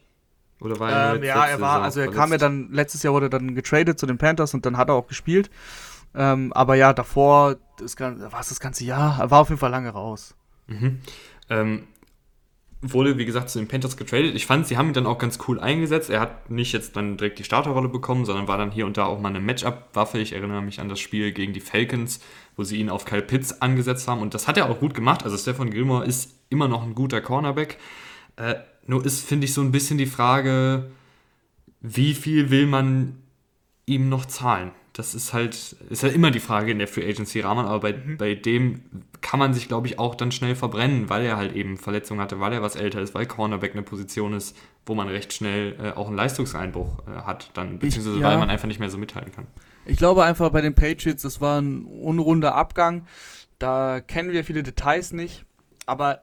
Oder war er ähm, Ja, er war, also er verletzt? kam ja dann, letztes Jahr wurde er dann getradet zu den Panthers und dann hat er auch gespielt. Ähm, aber ja, davor, war es das ganze Jahr, er war auf jeden Fall lange raus. Mhm. Ähm, wurde, wie gesagt, zu den Panthers getradet. Ich fand, sie haben ihn dann auch ganz cool eingesetzt. Er hat nicht jetzt dann direkt die Starterrolle bekommen, sondern war dann hier und da auch mal eine Matchup-Waffe. Ich erinnere mich an das Spiel gegen die Falcons, wo sie ihn auf Kyle Pitts angesetzt haben. Und das hat er auch gut gemacht. Also Stefan Gilmore ist immer noch ein guter Cornerback. Äh, nur ist, finde ich, so ein bisschen die Frage, wie viel will man ihm noch zahlen? Das ist halt, ist ja immer die Frage in der Free Agency Rahmen, aber bei, mhm. bei dem kann man sich, glaube ich, auch dann schnell verbrennen, weil er halt eben Verletzungen hatte, weil er was älter ist, weil Cornerback eine Position ist, wo man recht schnell äh, auch einen Leistungseinbruch äh, hat, dann, beziehungsweise ich, ja. weil man einfach nicht mehr so mithalten kann. Ich glaube einfach bei den Patriots, das war ein unrunder Abgang. Da kennen wir viele Details nicht, aber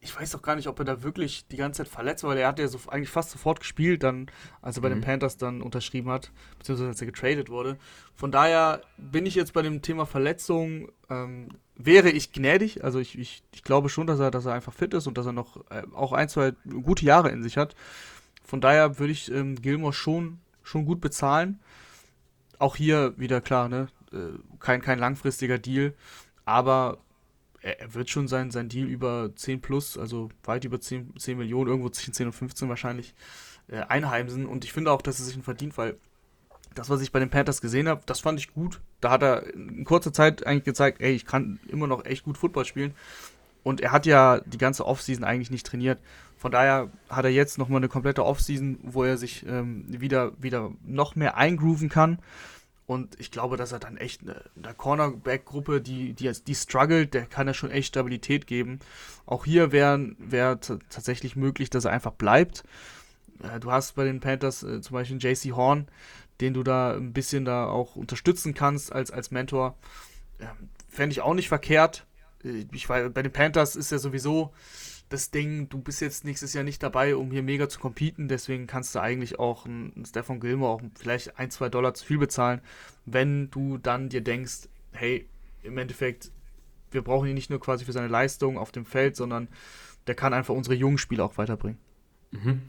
ich weiß auch gar nicht, ob er da wirklich die ganze Zeit verletzt war, weil er hat ja so eigentlich fast sofort gespielt, dann, als er bei mhm. den Panthers dann unterschrieben hat, beziehungsweise als er getradet wurde. Von daher bin ich jetzt bei dem Thema Verletzung, ähm, wäre ich gnädig. Also ich, ich, ich glaube schon, dass er, dass er einfach fit ist und dass er noch äh, auch ein, zwei gute Jahre in sich hat. Von daher würde ich ähm, Gilmore schon, schon gut bezahlen. Auch hier wieder klar, ne? Äh, kein, kein langfristiger Deal, aber er, wird schon sein, sein Deal über 10 plus, also weit über 10, 10 Millionen, irgendwo zwischen 10 und 15 wahrscheinlich, äh, einheimsen. Und ich finde auch, dass er sich ihn verdient, weil das, was ich bei den Panthers gesehen habe, das fand ich gut. Da hat er in kurzer Zeit eigentlich gezeigt, ey, ich kann immer noch echt gut Football spielen. Und er hat ja die ganze Offseason eigentlich nicht trainiert. Von daher hat er jetzt nochmal eine komplette Offseason, wo er sich ähm, wieder, wieder noch mehr eingrooven kann. Und ich glaube, dass er dann echt eine, eine Cornerback-Gruppe, die, die, die struggelt, der kann er schon echt Stabilität geben. Auch hier wäre wär tatsächlich möglich, dass er einfach bleibt. Äh, du hast bei den Panthers äh, zum Beispiel JC Horn, den du da ein bisschen da auch unterstützen kannst als, als Mentor. Ähm, Fände ich auch nicht verkehrt. Äh, ich bei den Panthers ist ja sowieso das Ding, du bist jetzt nächstes Jahr nicht dabei, um hier mega zu competen, deswegen kannst du eigentlich auch einen Stefan Gilmore auch vielleicht ein, zwei Dollar zu viel bezahlen, wenn du dann dir denkst, hey, im Endeffekt, wir brauchen ihn nicht nur quasi für seine Leistung auf dem Feld, sondern der kann einfach unsere jungen Spieler auch weiterbringen. Mhm.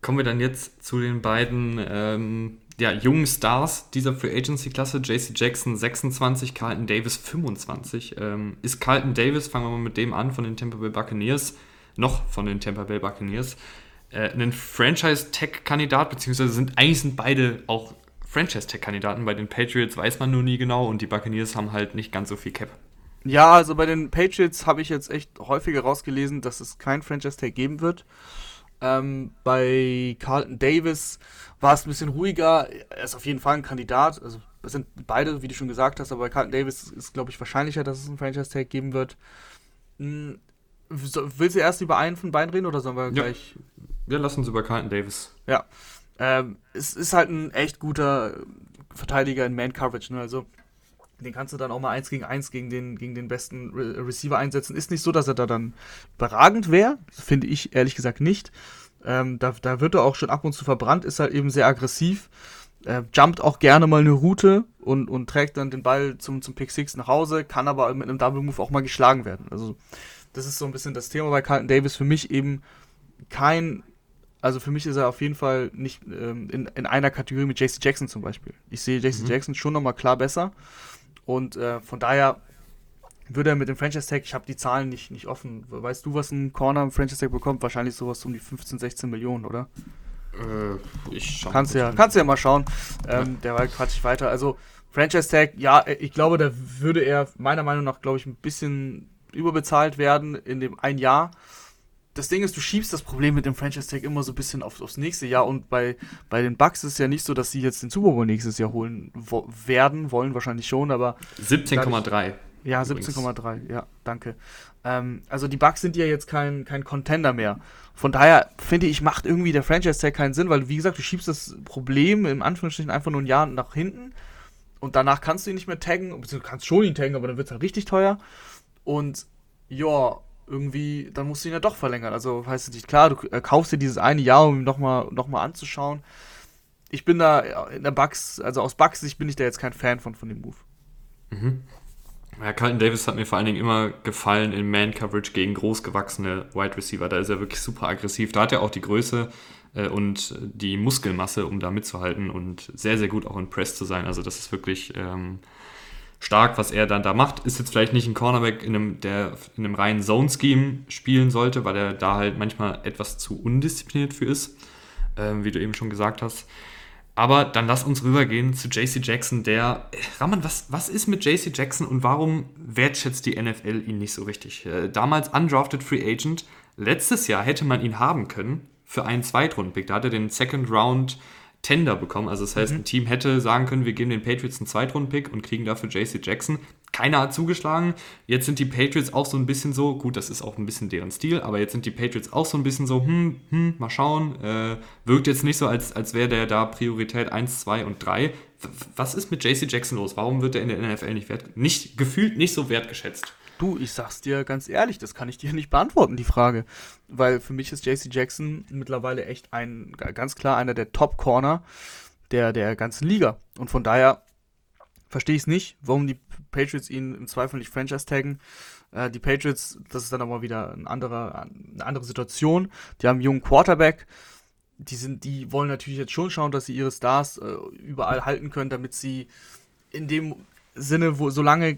Kommen wir dann jetzt zu den beiden ähm, ja, jungen Stars dieser Free Agency Klasse. JC Jackson 26, Carlton Davis 25. Ähm, ist Carlton Davis, fangen wir mal mit dem an, von den Tampa Bay Buccaneers, noch von den Tampa Bay Buccaneers, äh, ein Franchise-Tech-Kandidat, beziehungsweise sind eigentlich sind beide auch Franchise-Tech-Kandidaten. Bei den Patriots weiß man nur nie genau und die Buccaneers haben halt nicht ganz so viel Cap. Ja, also bei den Patriots habe ich jetzt echt häufiger rausgelesen, dass es kein Franchise-Tag geben wird. Ähm, bei Carlton Davis war es ein bisschen ruhiger. Er ist auf jeden Fall ein Kandidat. Also es sind beide, wie du schon gesagt hast, aber bei Carlton Davis ist, es, glaube ich, wahrscheinlicher, dass es einen Franchise-Tag geben wird. Hm, willst du erst über einen von beiden reden oder sollen wir ja. gleich. Wir lassen uns über Carlton Davis. Ja. Ähm, es ist halt ein echt guter Verteidiger in Man-Coverage. Ne? Also den kannst du dann auch mal eins gegen eins gegen den, gegen den besten Re Receiver einsetzen. Ist nicht so, dass er da dann überragend wäre. Finde ich ehrlich gesagt nicht. Ähm, da, da wird er auch schon ab und zu verbrannt, ist halt eben sehr aggressiv. Äh, jumpt auch gerne mal eine Route und, und trägt dann den Ball zum, zum Pick 6 nach Hause, kann aber mit einem Double Move auch mal geschlagen werden. Also, das ist so ein bisschen das Thema bei Carlton Davis. Für mich eben kein, also für mich ist er auf jeden Fall nicht ähm, in, in einer Kategorie mit JC Jackson zum Beispiel. Ich sehe JC mhm. Jackson schon nochmal klar besser. Und äh, von daher würde er mit dem Franchise Tag, ich habe die Zahlen nicht, nicht offen. Weißt du, was ein Corner im Franchise Tag bekommt? Wahrscheinlich sowas um die 15, 16 Millionen, oder? Äh, ich schau kannst ja, kannst ja mal schauen. Ähm, ja. Der quatsch ich weiter. Also Franchise Tag, ja, ich glaube, da würde er meiner Meinung nach, glaube ich, ein bisschen überbezahlt werden in dem ein Jahr. Das Ding ist, du schiebst das Problem mit dem Franchise Tag immer so ein bisschen auf, aufs nächste Jahr und bei, bei den Bucks ist es ja nicht so, dass sie jetzt den Super Bowl nächstes Jahr holen wo, werden, wollen wahrscheinlich schon, aber 17,3. Ja, 17,3, ja, danke. Ähm, also die Bucks sind ja jetzt kein, kein Contender mehr. Von daher finde ich, macht irgendwie der Franchise Tag keinen Sinn, weil wie gesagt, du schiebst das Problem im Anführungsstrichen einfach nur ein Jahr nach hinten und danach kannst du ihn nicht mehr taggen, beziehungsweise du kannst schon ihn taggen, aber dann wird es halt richtig teuer. Und ja, irgendwie, dann musst du ihn ja doch verlängern. Also heißt es nicht, klar, du äh, kaufst dir dieses eine Jahr, um ihn nochmal noch mal anzuschauen. Ich bin da in der Bugs, also aus Bugs Sicht bin ich da jetzt kein Fan von, von dem Move. Mhm. Ja, Carlton Davis hat mir vor allen Dingen immer gefallen in Man-Coverage gegen großgewachsene Wide Receiver. Da ist er wirklich super aggressiv. Da hat er auch die Größe äh, und die Muskelmasse, um da mitzuhalten und sehr, sehr gut auch in Press zu sein. Also das ist wirklich ähm, stark, was er dann da macht. Ist jetzt vielleicht nicht ein Cornerback, in einem, der in einem reinen Zone-Scheme spielen sollte, weil er da halt manchmal etwas zu undiszipliniert für ist, äh, wie du eben schon gesagt hast. Aber dann lass uns rübergehen zu JC Jackson, der. Raman, was, was ist mit JC Jackson und warum wertschätzt die NFL ihn nicht so richtig? Äh, damals undrafted Free Agent. Letztes Jahr hätte man ihn haben können für einen Zweitrunden-Pick. Da hat er den Second Round Tender bekommen. Also das heißt, mhm. ein Team hätte sagen können, wir geben den Patriots einen Zweitrunden-Pick und kriegen dafür JC Jackson. Keiner hat zugeschlagen. Jetzt sind die Patriots auch so ein bisschen so, gut, das ist auch ein bisschen deren Stil, aber jetzt sind die Patriots auch so ein bisschen so, hm, hm, mal schauen. Äh, wirkt jetzt nicht so, als, als wäre der da Priorität 1, 2 und 3. Was ist mit JC Jackson los? Warum wird er in der NFL nicht, wert, nicht gefühlt nicht so wertgeschätzt? Du, ich sag's dir ganz ehrlich, das kann ich dir [LAUGHS] nicht beantworten, die Frage. Weil für mich ist JC Jackson mittlerweile echt ein, ganz klar einer der Top-Corner der, der ganzen Liga. Und von daher verstehe ich es nicht, warum die Patriots ihn im Zweifel nicht Franchise taggen. Äh, die Patriots, das ist dann aber wieder eine andere, eine andere Situation. Die haben einen jungen Quarterback. Die, sind, die wollen natürlich jetzt schon schauen, dass sie ihre Stars äh, überall halten können, damit sie in dem Sinne, wo solange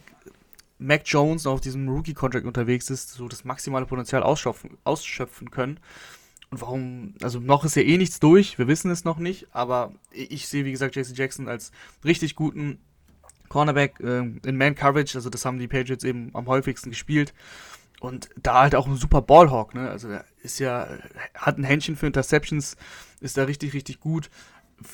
Mac Jones auf diesem Rookie-Contract unterwegs ist, so das maximale Potenzial ausschöpfen, ausschöpfen können. Und warum, also noch ist ja eh nichts durch, wir wissen es noch nicht, aber ich sehe, wie gesagt, JC Jackson als richtig guten Cornerback äh, in Man-Coverage, also das haben die Patriots eben am häufigsten gespielt. Und da halt auch ein super Ballhawk, ne? Also der ist ja, hat ein Händchen für Interceptions, ist da richtig, richtig gut.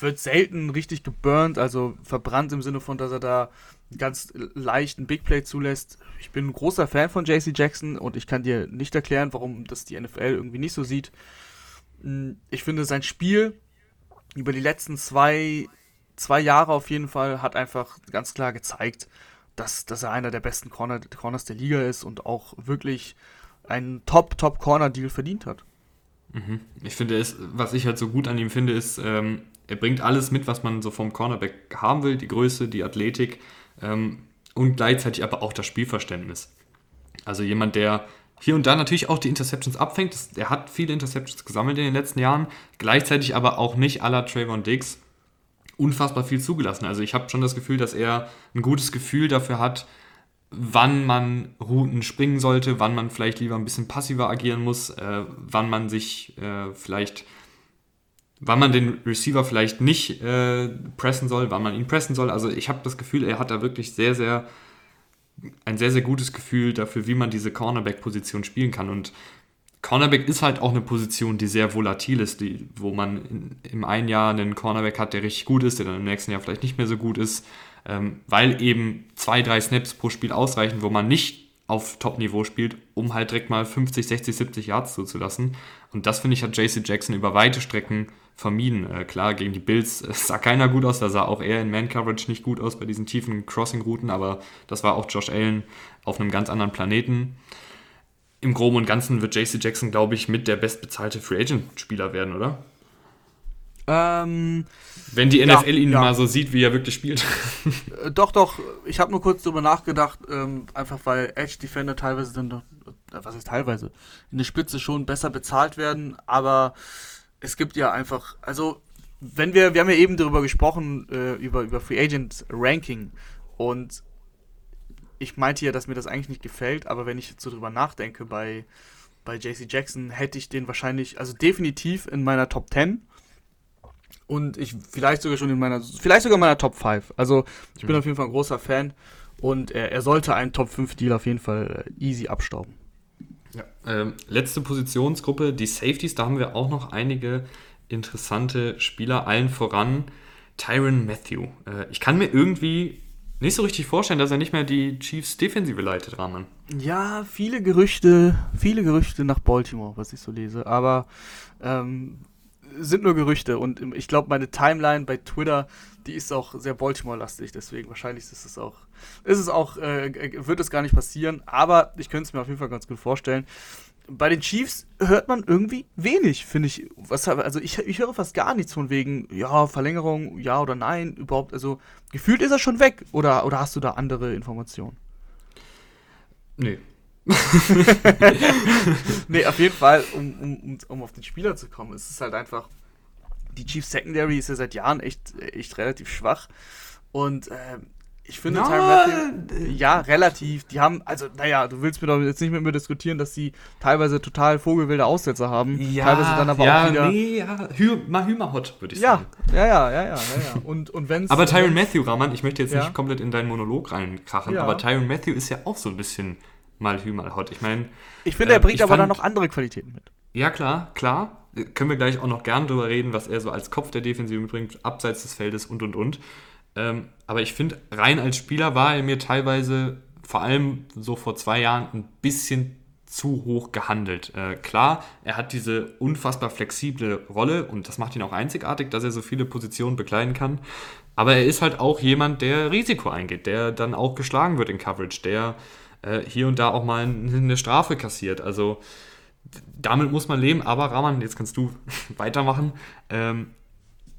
Wird selten richtig geburnt, also verbrannt im Sinne von, dass er da ganz leicht ein Big Play zulässt. Ich bin ein großer Fan von JC Jackson und ich kann dir nicht erklären, warum das die NFL irgendwie nicht so sieht. Hm, ich finde sein Spiel über die letzten zwei, zwei Jahre auf jeden Fall hat einfach ganz klar gezeigt, dass, dass er einer der besten Corner, Corners der Liga ist und auch wirklich einen Top-Top-Corner-Deal verdient hat. Mhm. Ich finde, es, was ich halt so gut an ihm finde, ist, ähm, er bringt alles mit, was man so vom Cornerback haben will: die Größe, die Athletik ähm, und gleichzeitig aber auch das Spielverständnis. Also jemand, der hier und da natürlich auch die Interceptions abfängt. Er hat viele Interceptions gesammelt in den letzten Jahren, gleichzeitig aber auch nicht aller Trayvon Diggs unfassbar viel zugelassen. Also ich habe schon das Gefühl, dass er ein gutes Gefühl dafür hat, wann man Routen springen sollte, wann man vielleicht lieber ein bisschen passiver agieren muss, äh, wann man sich äh, vielleicht, wann man den Receiver vielleicht nicht äh, pressen soll, wann man ihn pressen soll. Also ich habe das Gefühl, er hat da wirklich sehr, sehr ein sehr, sehr gutes Gefühl dafür, wie man diese Cornerback-Position spielen kann. Und Cornerback ist halt auch eine Position, die sehr volatil ist, die, wo man in, im einen Jahr einen Cornerback hat, der richtig gut ist, der dann im nächsten Jahr vielleicht nicht mehr so gut ist, ähm, weil eben zwei, drei Snaps pro Spiel ausreichen, wo man nicht auf Top-Niveau spielt, um halt direkt mal 50, 60, 70 Yards zuzulassen. Und das finde ich hat JC Jackson über weite Strecken vermieden. Äh, klar, gegen die Bills äh, sah keiner gut aus, da sah auch er in Man-Coverage nicht gut aus bei diesen tiefen Crossing-Routen, aber das war auch Josh Allen auf einem ganz anderen Planeten. Im Groben und Ganzen wird JC Jackson, glaube ich, mit der bestbezahlte Free Agent-Spieler werden, oder? Ähm, Wenn die NFL ja, ihn ja. mal so sieht, wie er wirklich spielt. Äh, doch, doch. Ich habe nur kurz darüber nachgedacht, ähm, einfach weil Edge Defender teilweise dann, äh, was ist teilweise, in der Spitze schon besser bezahlt werden, aber es gibt ja einfach, also wenn wir, wir haben ja eben darüber gesprochen, äh, über, über Free Agent Ranking und ich meinte ja, dass mir das eigentlich nicht gefällt, aber wenn ich jetzt so drüber nachdenke, bei, bei JC Jackson hätte ich den wahrscheinlich, also definitiv in meiner Top 10 und ich vielleicht sogar schon in meiner, vielleicht sogar in meiner Top 5. Also ich bin mhm. auf jeden Fall ein großer Fan und er, er sollte einen Top 5 Deal auf jeden Fall äh, easy abstauben. Ja. Ähm, letzte Positionsgruppe, die Safeties, da haben wir auch noch einige interessante Spieler, allen voran Tyron Matthew. Äh, ich kann mir irgendwie nicht so richtig vorstellen, dass er nicht mehr die Chiefs Defensive leitet, Rahman. Ja, viele Gerüchte, viele Gerüchte nach Baltimore, was ich so lese, aber ähm, sind nur Gerüchte und ich glaube, meine Timeline bei Twitter, die ist auch sehr Baltimore-lastig, deswegen wahrscheinlich ist es auch, ist es auch, äh, wird es gar nicht passieren, aber ich könnte es mir auf jeden Fall ganz gut vorstellen bei den Chiefs hört man irgendwie wenig, finde ich. Was, also ich, ich höre fast gar nichts von wegen, ja, Verlängerung, ja oder nein, überhaupt. Also gefühlt ist er schon weg. Oder, oder hast du da andere Informationen? Nee. [LAUGHS] nee, auf jeden Fall, um, um, um auf den Spieler zu kommen, es ist halt einfach, die Chiefs Secondary ist ja seit Jahren echt, echt relativ schwach. Und äh, ich finde no, Tyron Matthew, ja, relativ. Die haben, also, naja, du willst mir doch jetzt nicht mit mir diskutieren, dass sie teilweise total vogelwilde Aussätze haben. Ja, teilweise dann aber ja, auch wieder. Nee, ja, Hü mal Hümerhot, würde ich ja, sagen. Ja, ja, ja, ja, ja. Und, und wenn's. aber Tyron Matthew, Rahman, ich möchte jetzt nicht komplett in deinen Monolog reinkrachen, aber Tyron Matthew ist ja auch so ein bisschen mal Hü, mal Hot. Ich meine. Ich finde, er äh, bringt aber fand, dann noch andere Qualitäten mit. Ja, klar, klar. Können wir gleich auch noch gern drüber reden, was er so als Kopf der Defensive mitbringt, abseits des Feldes und und und. Ähm, aber ich finde, rein als Spieler war er mir teilweise, vor allem so vor zwei Jahren, ein bisschen zu hoch gehandelt. Äh, klar, er hat diese unfassbar flexible Rolle und das macht ihn auch einzigartig, dass er so viele Positionen bekleiden kann. Aber er ist halt auch jemand, der Risiko eingeht, der dann auch geschlagen wird in Coverage, der äh, hier und da auch mal eine Strafe kassiert. Also damit muss man leben. Aber Rahman, jetzt kannst du [LAUGHS] weitermachen. Ähm,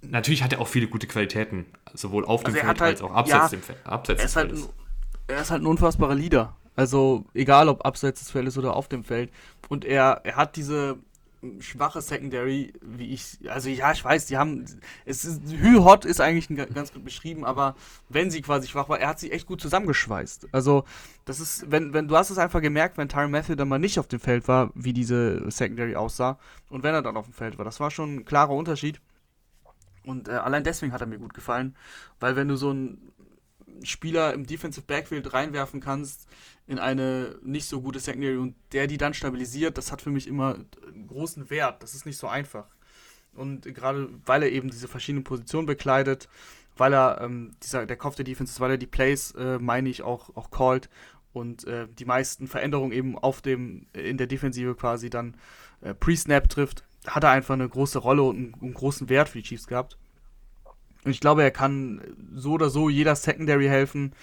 natürlich hat er auch viele gute Qualitäten, sowohl auf dem also Feld halt, als auch abseits, ja, dem Feld, abseits des halt Feldes. er ist halt ein unfassbarer Leader. Also egal ob abseits des Feldes oder auf dem Feld. Und er, er hat diese schwache Secondary, wie ich, also ja, ich weiß, die haben, es ist, Hü-Hot ist eigentlich ganz gut beschrieben, aber wenn sie quasi schwach war, er hat sie echt gut zusammengeschweißt. Also, das ist, wenn, wenn, du hast es einfach gemerkt, wenn Tyron Matthew dann mal nicht auf dem Feld war, wie diese Secondary aussah, und wenn er dann auf dem Feld war, das war schon ein klarer Unterschied. Und äh, allein deswegen hat er mir gut gefallen, weil wenn du so einen Spieler im Defensive Backfield reinwerfen kannst in eine nicht so gute Secondary und der die dann stabilisiert, das hat für mich immer einen großen Wert. Das ist nicht so einfach. Und gerade weil er eben diese verschiedenen Positionen bekleidet, weil er ähm, dieser, der Kopf der Defense ist, weil er die Plays, äh, meine ich, auch, auch callt und äh, die meisten Veränderungen eben auf dem, in der Defensive quasi dann äh, pre-Snap trifft, hat er einfach eine große Rolle und einen, einen, großen Wert für die Chiefs gehabt. Und ich glaube, er kann so oder so jeder Secondary helfen.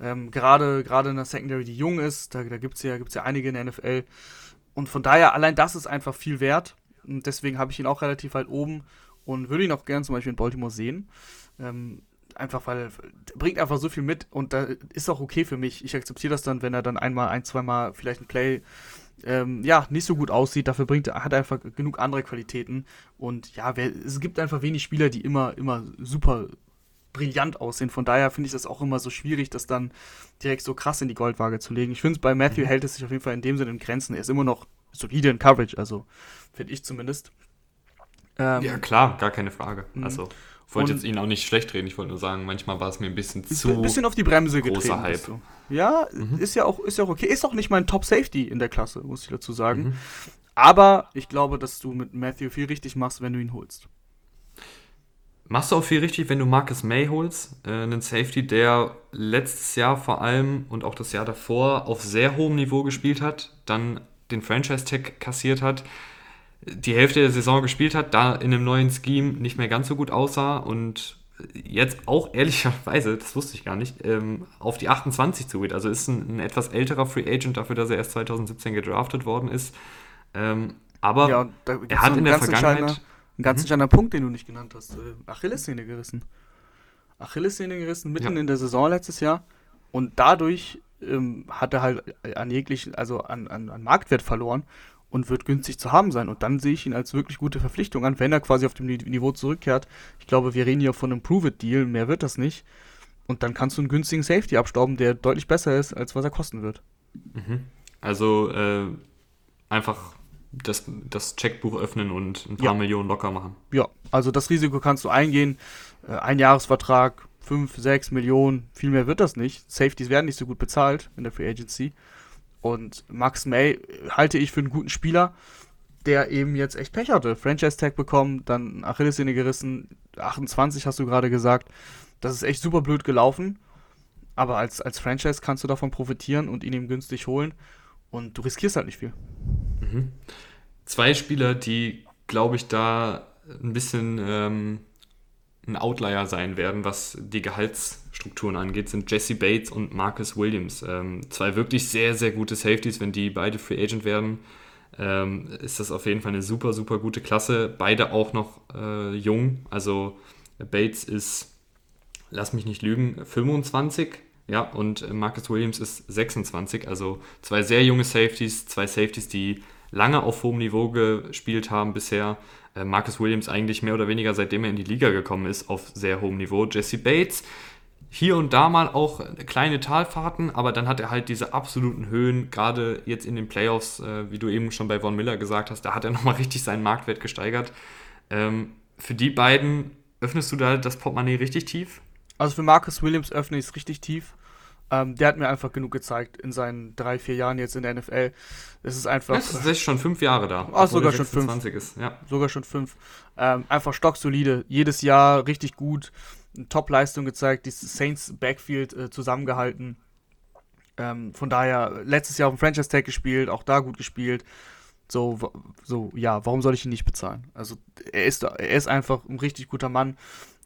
Ähm, gerade, gerade in der Secondary, die jung ist, da, da gibt es ja, gibt's ja einige in der NFL. Und von daher, allein das ist einfach viel wert. Und deswegen habe ich ihn auch relativ weit oben und würde ihn auch gerne zum Beispiel in Baltimore sehen. Ähm, einfach weil er bringt einfach so viel mit und da ist auch okay für mich. Ich akzeptiere das dann, wenn er dann einmal, ein, zweimal vielleicht ein Play ähm, ja, nicht so gut aussieht. Dafür bringt, hat er einfach genug andere Qualitäten. Und ja, wer, es gibt einfach wenig Spieler, die immer, immer super brillant aussehen. Von daher finde ich das auch immer so schwierig, das dann direkt so krass in die Goldwaage zu legen. Ich finde, bei Matthew mhm. hält es sich auf jeden Fall in dem Sinne in Grenzen. Er ist immer noch solide in Coverage, also finde ich zumindest. Ähm, ja, klar, gar keine Frage. Mhm. Also. Ich wollte jetzt ihn auch nicht schlecht reden, ich wollte nur sagen, manchmal war es mir ein bisschen zu. Ein bisschen auf die Bremse getreten. Hype. Ja, mhm. ist ja auch ist ja auch okay. Ist auch nicht mein Top Safety in der Klasse, muss ich dazu sagen. Mhm. Aber ich glaube, dass du mit Matthew viel richtig machst, wenn du ihn holst. Machst du auch viel richtig, wenn du Marcus May holst, äh, einen Safety, der letztes Jahr vor allem und auch das Jahr davor auf sehr hohem Niveau gespielt hat, dann den Franchise-Tag kassiert hat die Hälfte der Saison gespielt hat, da in einem neuen Scheme nicht mehr ganz so gut aussah und jetzt auch [LAUGHS] ehrlicherweise, das wusste ich gar nicht, ähm, auf die 28 zugeht. Also ist ein, ein, etwas älterer Free Agent dafür, dass er erst 2017 gedraftet worden ist. Ähm, aber ja, er hat in der Vergangenheit... Ein ganz mhm. entscheidender Punkt, den du nicht genannt hast. Äh, Achillessehne gerissen. Achillessehne gerissen mitten ja. in der Saison letztes Jahr. Und dadurch ähm, hat er halt an jeglichen, also an, an, an Marktwert verloren und wird günstig zu haben sein. Und dann sehe ich ihn als wirklich gute Verpflichtung an, wenn er quasi auf dem Niveau zurückkehrt. Ich glaube, wir reden hier von einem Prove-It-Deal, mehr wird das nicht. Und dann kannst du einen günstigen Safety abstauben, der deutlich besser ist, als was er kosten wird. Mhm. Also äh, einfach das, das Checkbuch öffnen und ein paar ja. Millionen locker machen. Ja, also das Risiko kannst du eingehen. Äh, ein Jahresvertrag, 5, 6 Millionen, viel mehr wird das nicht. Safeties werden nicht so gut bezahlt in der Free Agency. Und Max May halte ich für einen guten Spieler, der eben jetzt echt Pech hatte. Franchise-Tag bekommen, dann Achillessehne gerissen, 28 hast du gerade gesagt. Das ist echt super blöd gelaufen. Aber als, als Franchise kannst du davon profitieren und ihn ihm günstig holen. Und du riskierst halt nicht viel. Mhm. Zwei Spieler, die, glaube ich, da ein bisschen ähm, ein Outlier sein werden, was die Gehaltsstrukturen angeht, sind Jesse Bates und Marcus Williams. Ähm, zwei wirklich sehr, sehr gute Safeties, wenn die beide Free Agent werden. Ähm, ist das auf jeden Fall eine super, super gute Klasse. Beide auch noch äh, jung. Also Bates ist, lass mich nicht lügen, 25. Ja, und Marcus Williams ist 26. Also zwei sehr junge Safeties, zwei Safeties, die lange auf hohem Niveau gespielt haben bisher. Äh, Marcus Williams eigentlich mehr oder weniger seitdem er in die Liga gekommen ist auf sehr hohem Niveau. Jesse Bates hier und da mal auch kleine Talfahrten, aber dann hat er halt diese absoluten Höhen, gerade jetzt in den Playoffs, äh, wie du eben schon bei Von Miller gesagt hast, da hat er [LAUGHS] nochmal richtig seinen Marktwert gesteigert. Ähm, für die beiden öffnest du da das Portemonnaie richtig tief? Also für Marcus Williams öffne ich es richtig tief. Ähm, der hat mir einfach genug gezeigt in seinen drei, vier Jahren jetzt in der NFL. Es ist einfach. Das ist schon fünf Jahre da. Ach, sogar schon fünf. Ist, ja. Sogar schon fünf. Ähm, einfach stocksolide. Jedes Jahr richtig gut. Top-Leistung gezeigt. Die Saints Backfield äh, zusammengehalten. Ähm, von daher, letztes Jahr auf dem Franchise Tag gespielt, auch da gut gespielt. So, so, ja, warum soll ich ihn nicht bezahlen? Also, er ist, er ist einfach ein richtig guter Mann.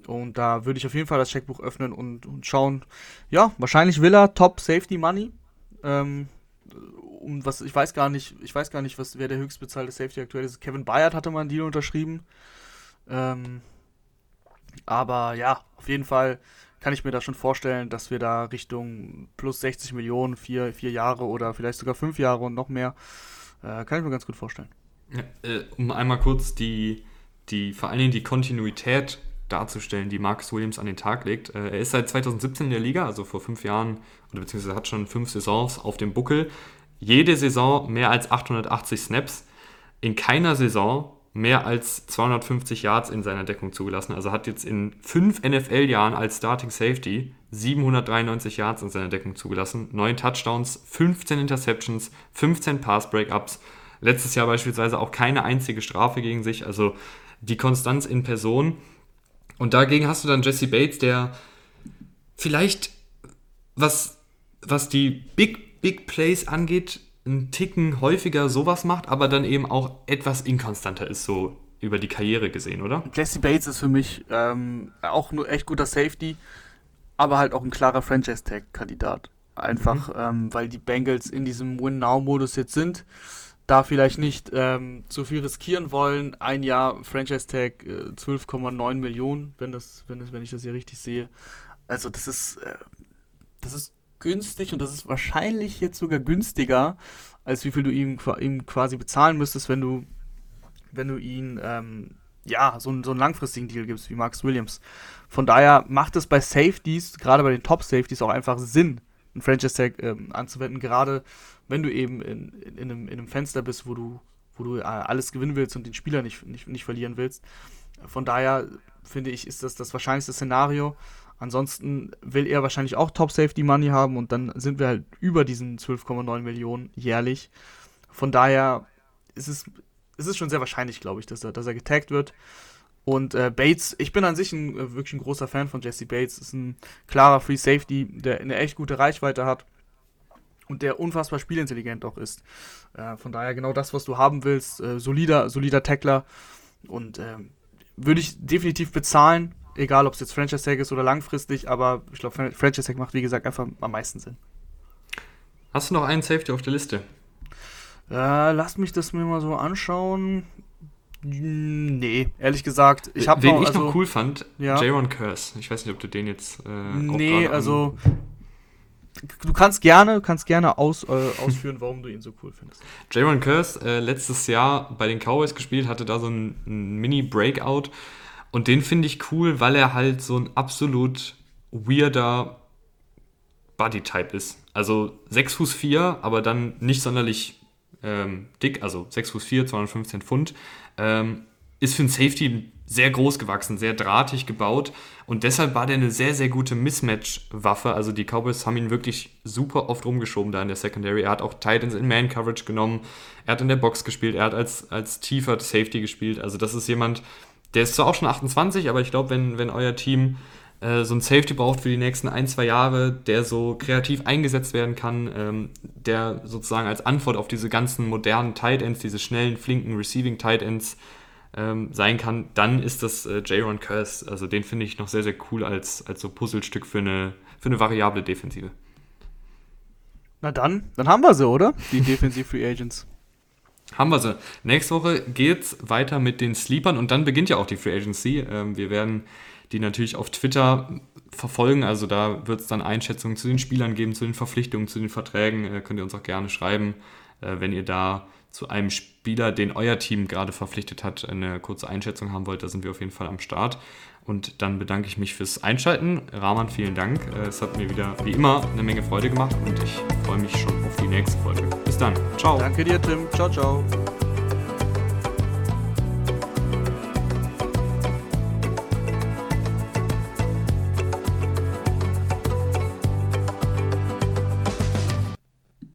Und da würde ich auf jeden Fall das Checkbuch öffnen und, und schauen. Ja, wahrscheinlich will er Top Safety Money. Ähm, um was, ich weiß gar nicht, ich weiß gar nicht, was wer der höchstbezahlte Safety aktuell ist. Kevin Bayard hatte mal einen Deal unterschrieben. Ähm, aber ja, auf jeden Fall kann ich mir da schon vorstellen, dass wir da Richtung plus 60 Millionen, vier, vier Jahre oder vielleicht sogar fünf Jahre und noch mehr, äh, kann ich mir ganz gut vorstellen. Ja, äh, um einmal kurz die, die, vor allen Dingen die Kontinuität darzustellen, die Marcus Williams an den Tag legt. Äh, er ist seit 2017 in der Liga, also vor fünf Jahren, oder beziehungsweise hat schon fünf Saisons auf dem Buckel. Jede Saison mehr als 880 Snaps. In keiner Saison mehr als 250 Yards in seiner Deckung zugelassen. Also hat jetzt in fünf NFL-Jahren als Starting Safety 793 Yards in seiner Deckung zugelassen, 9 Touchdowns, 15 Interceptions, 15 Pass-Breakups. Letztes Jahr beispielsweise auch keine einzige Strafe gegen sich. Also die Konstanz in Person. Und dagegen hast du dann Jesse Bates, der vielleicht, was, was die Big, Big Plays angeht, einen Ticken häufiger sowas macht, aber dann eben auch etwas inkonstanter ist, so über die Karriere gesehen, oder? Jesse Bates ist für mich ähm, auch nur echt guter Safety, aber halt auch ein klarer Franchise-Tag-Kandidat. Einfach, mhm. ähm, weil die Bengals in diesem Win-Now-Modus jetzt sind da vielleicht nicht ähm, zu viel riskieren wollen. Ein Jahr Franchise Tag äh, 12,9 Millionen, wenn das, wenn das, wenn ich das hier richtig sehe. Also das ist, äh, das ist günstig und das ist wahrscheinlich jetzt sogar günstiger, als wie viel du ihm, ihm quasi bezahlen müsstest, wenn du, wenn du ihn ähm, ja, so, so einen langfristigen Deal gibst wie Max Williams. Von daher macht es bei Safeties, gerade bei den Top Safeties, auch einfach Sinn, einen Franchise Tag ähm, anzuwenden, gerade wenn du eben in, in, in, einem, in einem Fenster bist, wo du, wo du äh, alles gewinnen willst und den Spieler nicht, nicht, nicht verlieren willst. Von daher finde ich, ist das das wahrscheinlichste Szenario. Ansonsten will er wahrscheinlich auch Top Safety Money haben und dann sind wir halt über diesen 12,9 Millionen jährlich. Von daher ist es, ist es schon sehr wahrscheinlich, glaube ich, dass er, dass er getaggt wird. Und äh, Bates, ich bin an sich ein, äh, wirklich ein großer Fan von Jesse Bates. Ist ein klarer Free Safety, der eine echt gute Reichweite hat und der unfassbar spielintelligent auch ist. Äh, von daher genau das, was du haben willst. Äh, solider, solider Tackler. Und ähm, würde ich definitiv bezahlen, egal ob es jetzt Franchise Tag ist oder langfristig, aber ich glaube, Franchise Tag macht, wie gesagt, einfach am meisten Sinn. Hast du noch einen Safety auf der Liste? Äh, lass mich das mir mal so anschauen. Nee, ehrlich gesagt. Ich hab Wen noch, ich also, noch cool fand, ja. Jaron Curse. Ich weiß nicht, ob du den jetzt. Äh, nee, also. Du kannst gerne, kannst gerne aus, äh, ausführen, warum du ihn so cool findest. [LAUGHS] Jaron Curse, äh, letztes Jahr bei den Cowboys gespielt, hatte da so einen, einen Mini-Breakout. Und den finde ich cool, weil er halt so ein absolut weirder Body-Type ist. Also 6 Fuß 4, aber dann nicht sonderlich ähm, dick, also 6 Fuß 4, 215 Pfund. Ähm, ist für ein Safety sehr groß gewachsen, sehr drahtig gebaut und deshalb war der eine sehr, sehr gute Mismatch-Waffe. Also die Cowboys haben ihn wirklich super oft rumgeschoben da in der Secondary. Er hat auch Titans in Man-Coverage genommen, er hat in der Box gespielt, er hat als, als tiefer Safety gespielt. Also das ist jemand, der ist zwar auch schon 28, aber ich glaube, wenn, wenn euer Team äh, so ein Safety braucht für die nächsten ein, zwei Jahre, der so kreativ eingesetzt werden kann, ähm, der sozusagen als Antwort auf diese ganzen modernen Tight Ends, diese schnellen, flinken Receiving Tight Ends ähm, sein kann, dann ist das äh, Jaron Curse. Also den finde ich noch sehr, sehr cool als, als so Puzzlestück für eine, für eine variable Defensive. Na dann, dann haben wir sie, oder? Die Defensive Free Agents. Haben wir sie. Nächste Woche geht's weiter mit den Sleepern und dann beginnt ja auch die Free Agency. Ähm, wir werden die natürlich auf Twitter verfolgen. Also da wird es dann Einschätzungen zu den Spielern geben, zu den Verpflichtungen, zu den Verträgen. Äh, könnt ihr uns auch gerne schreiben, äh, wenn ihr da zu einem Spieler, den euer Team gerade verpflichtet hat, eine kurze Einschätzung haben wollt. Da sind wir auf jeden Fall am Start. Und dann bedanke ich mich fürs Einschalten. Rahman, vielen Dank. Äh, es hat mir wieder wie immer eine Menge Freude gemacht und ich freue mich schon auf die nächste Folge. Bis dann. Ciao. Danke dir, Tim. Ciao, ciao.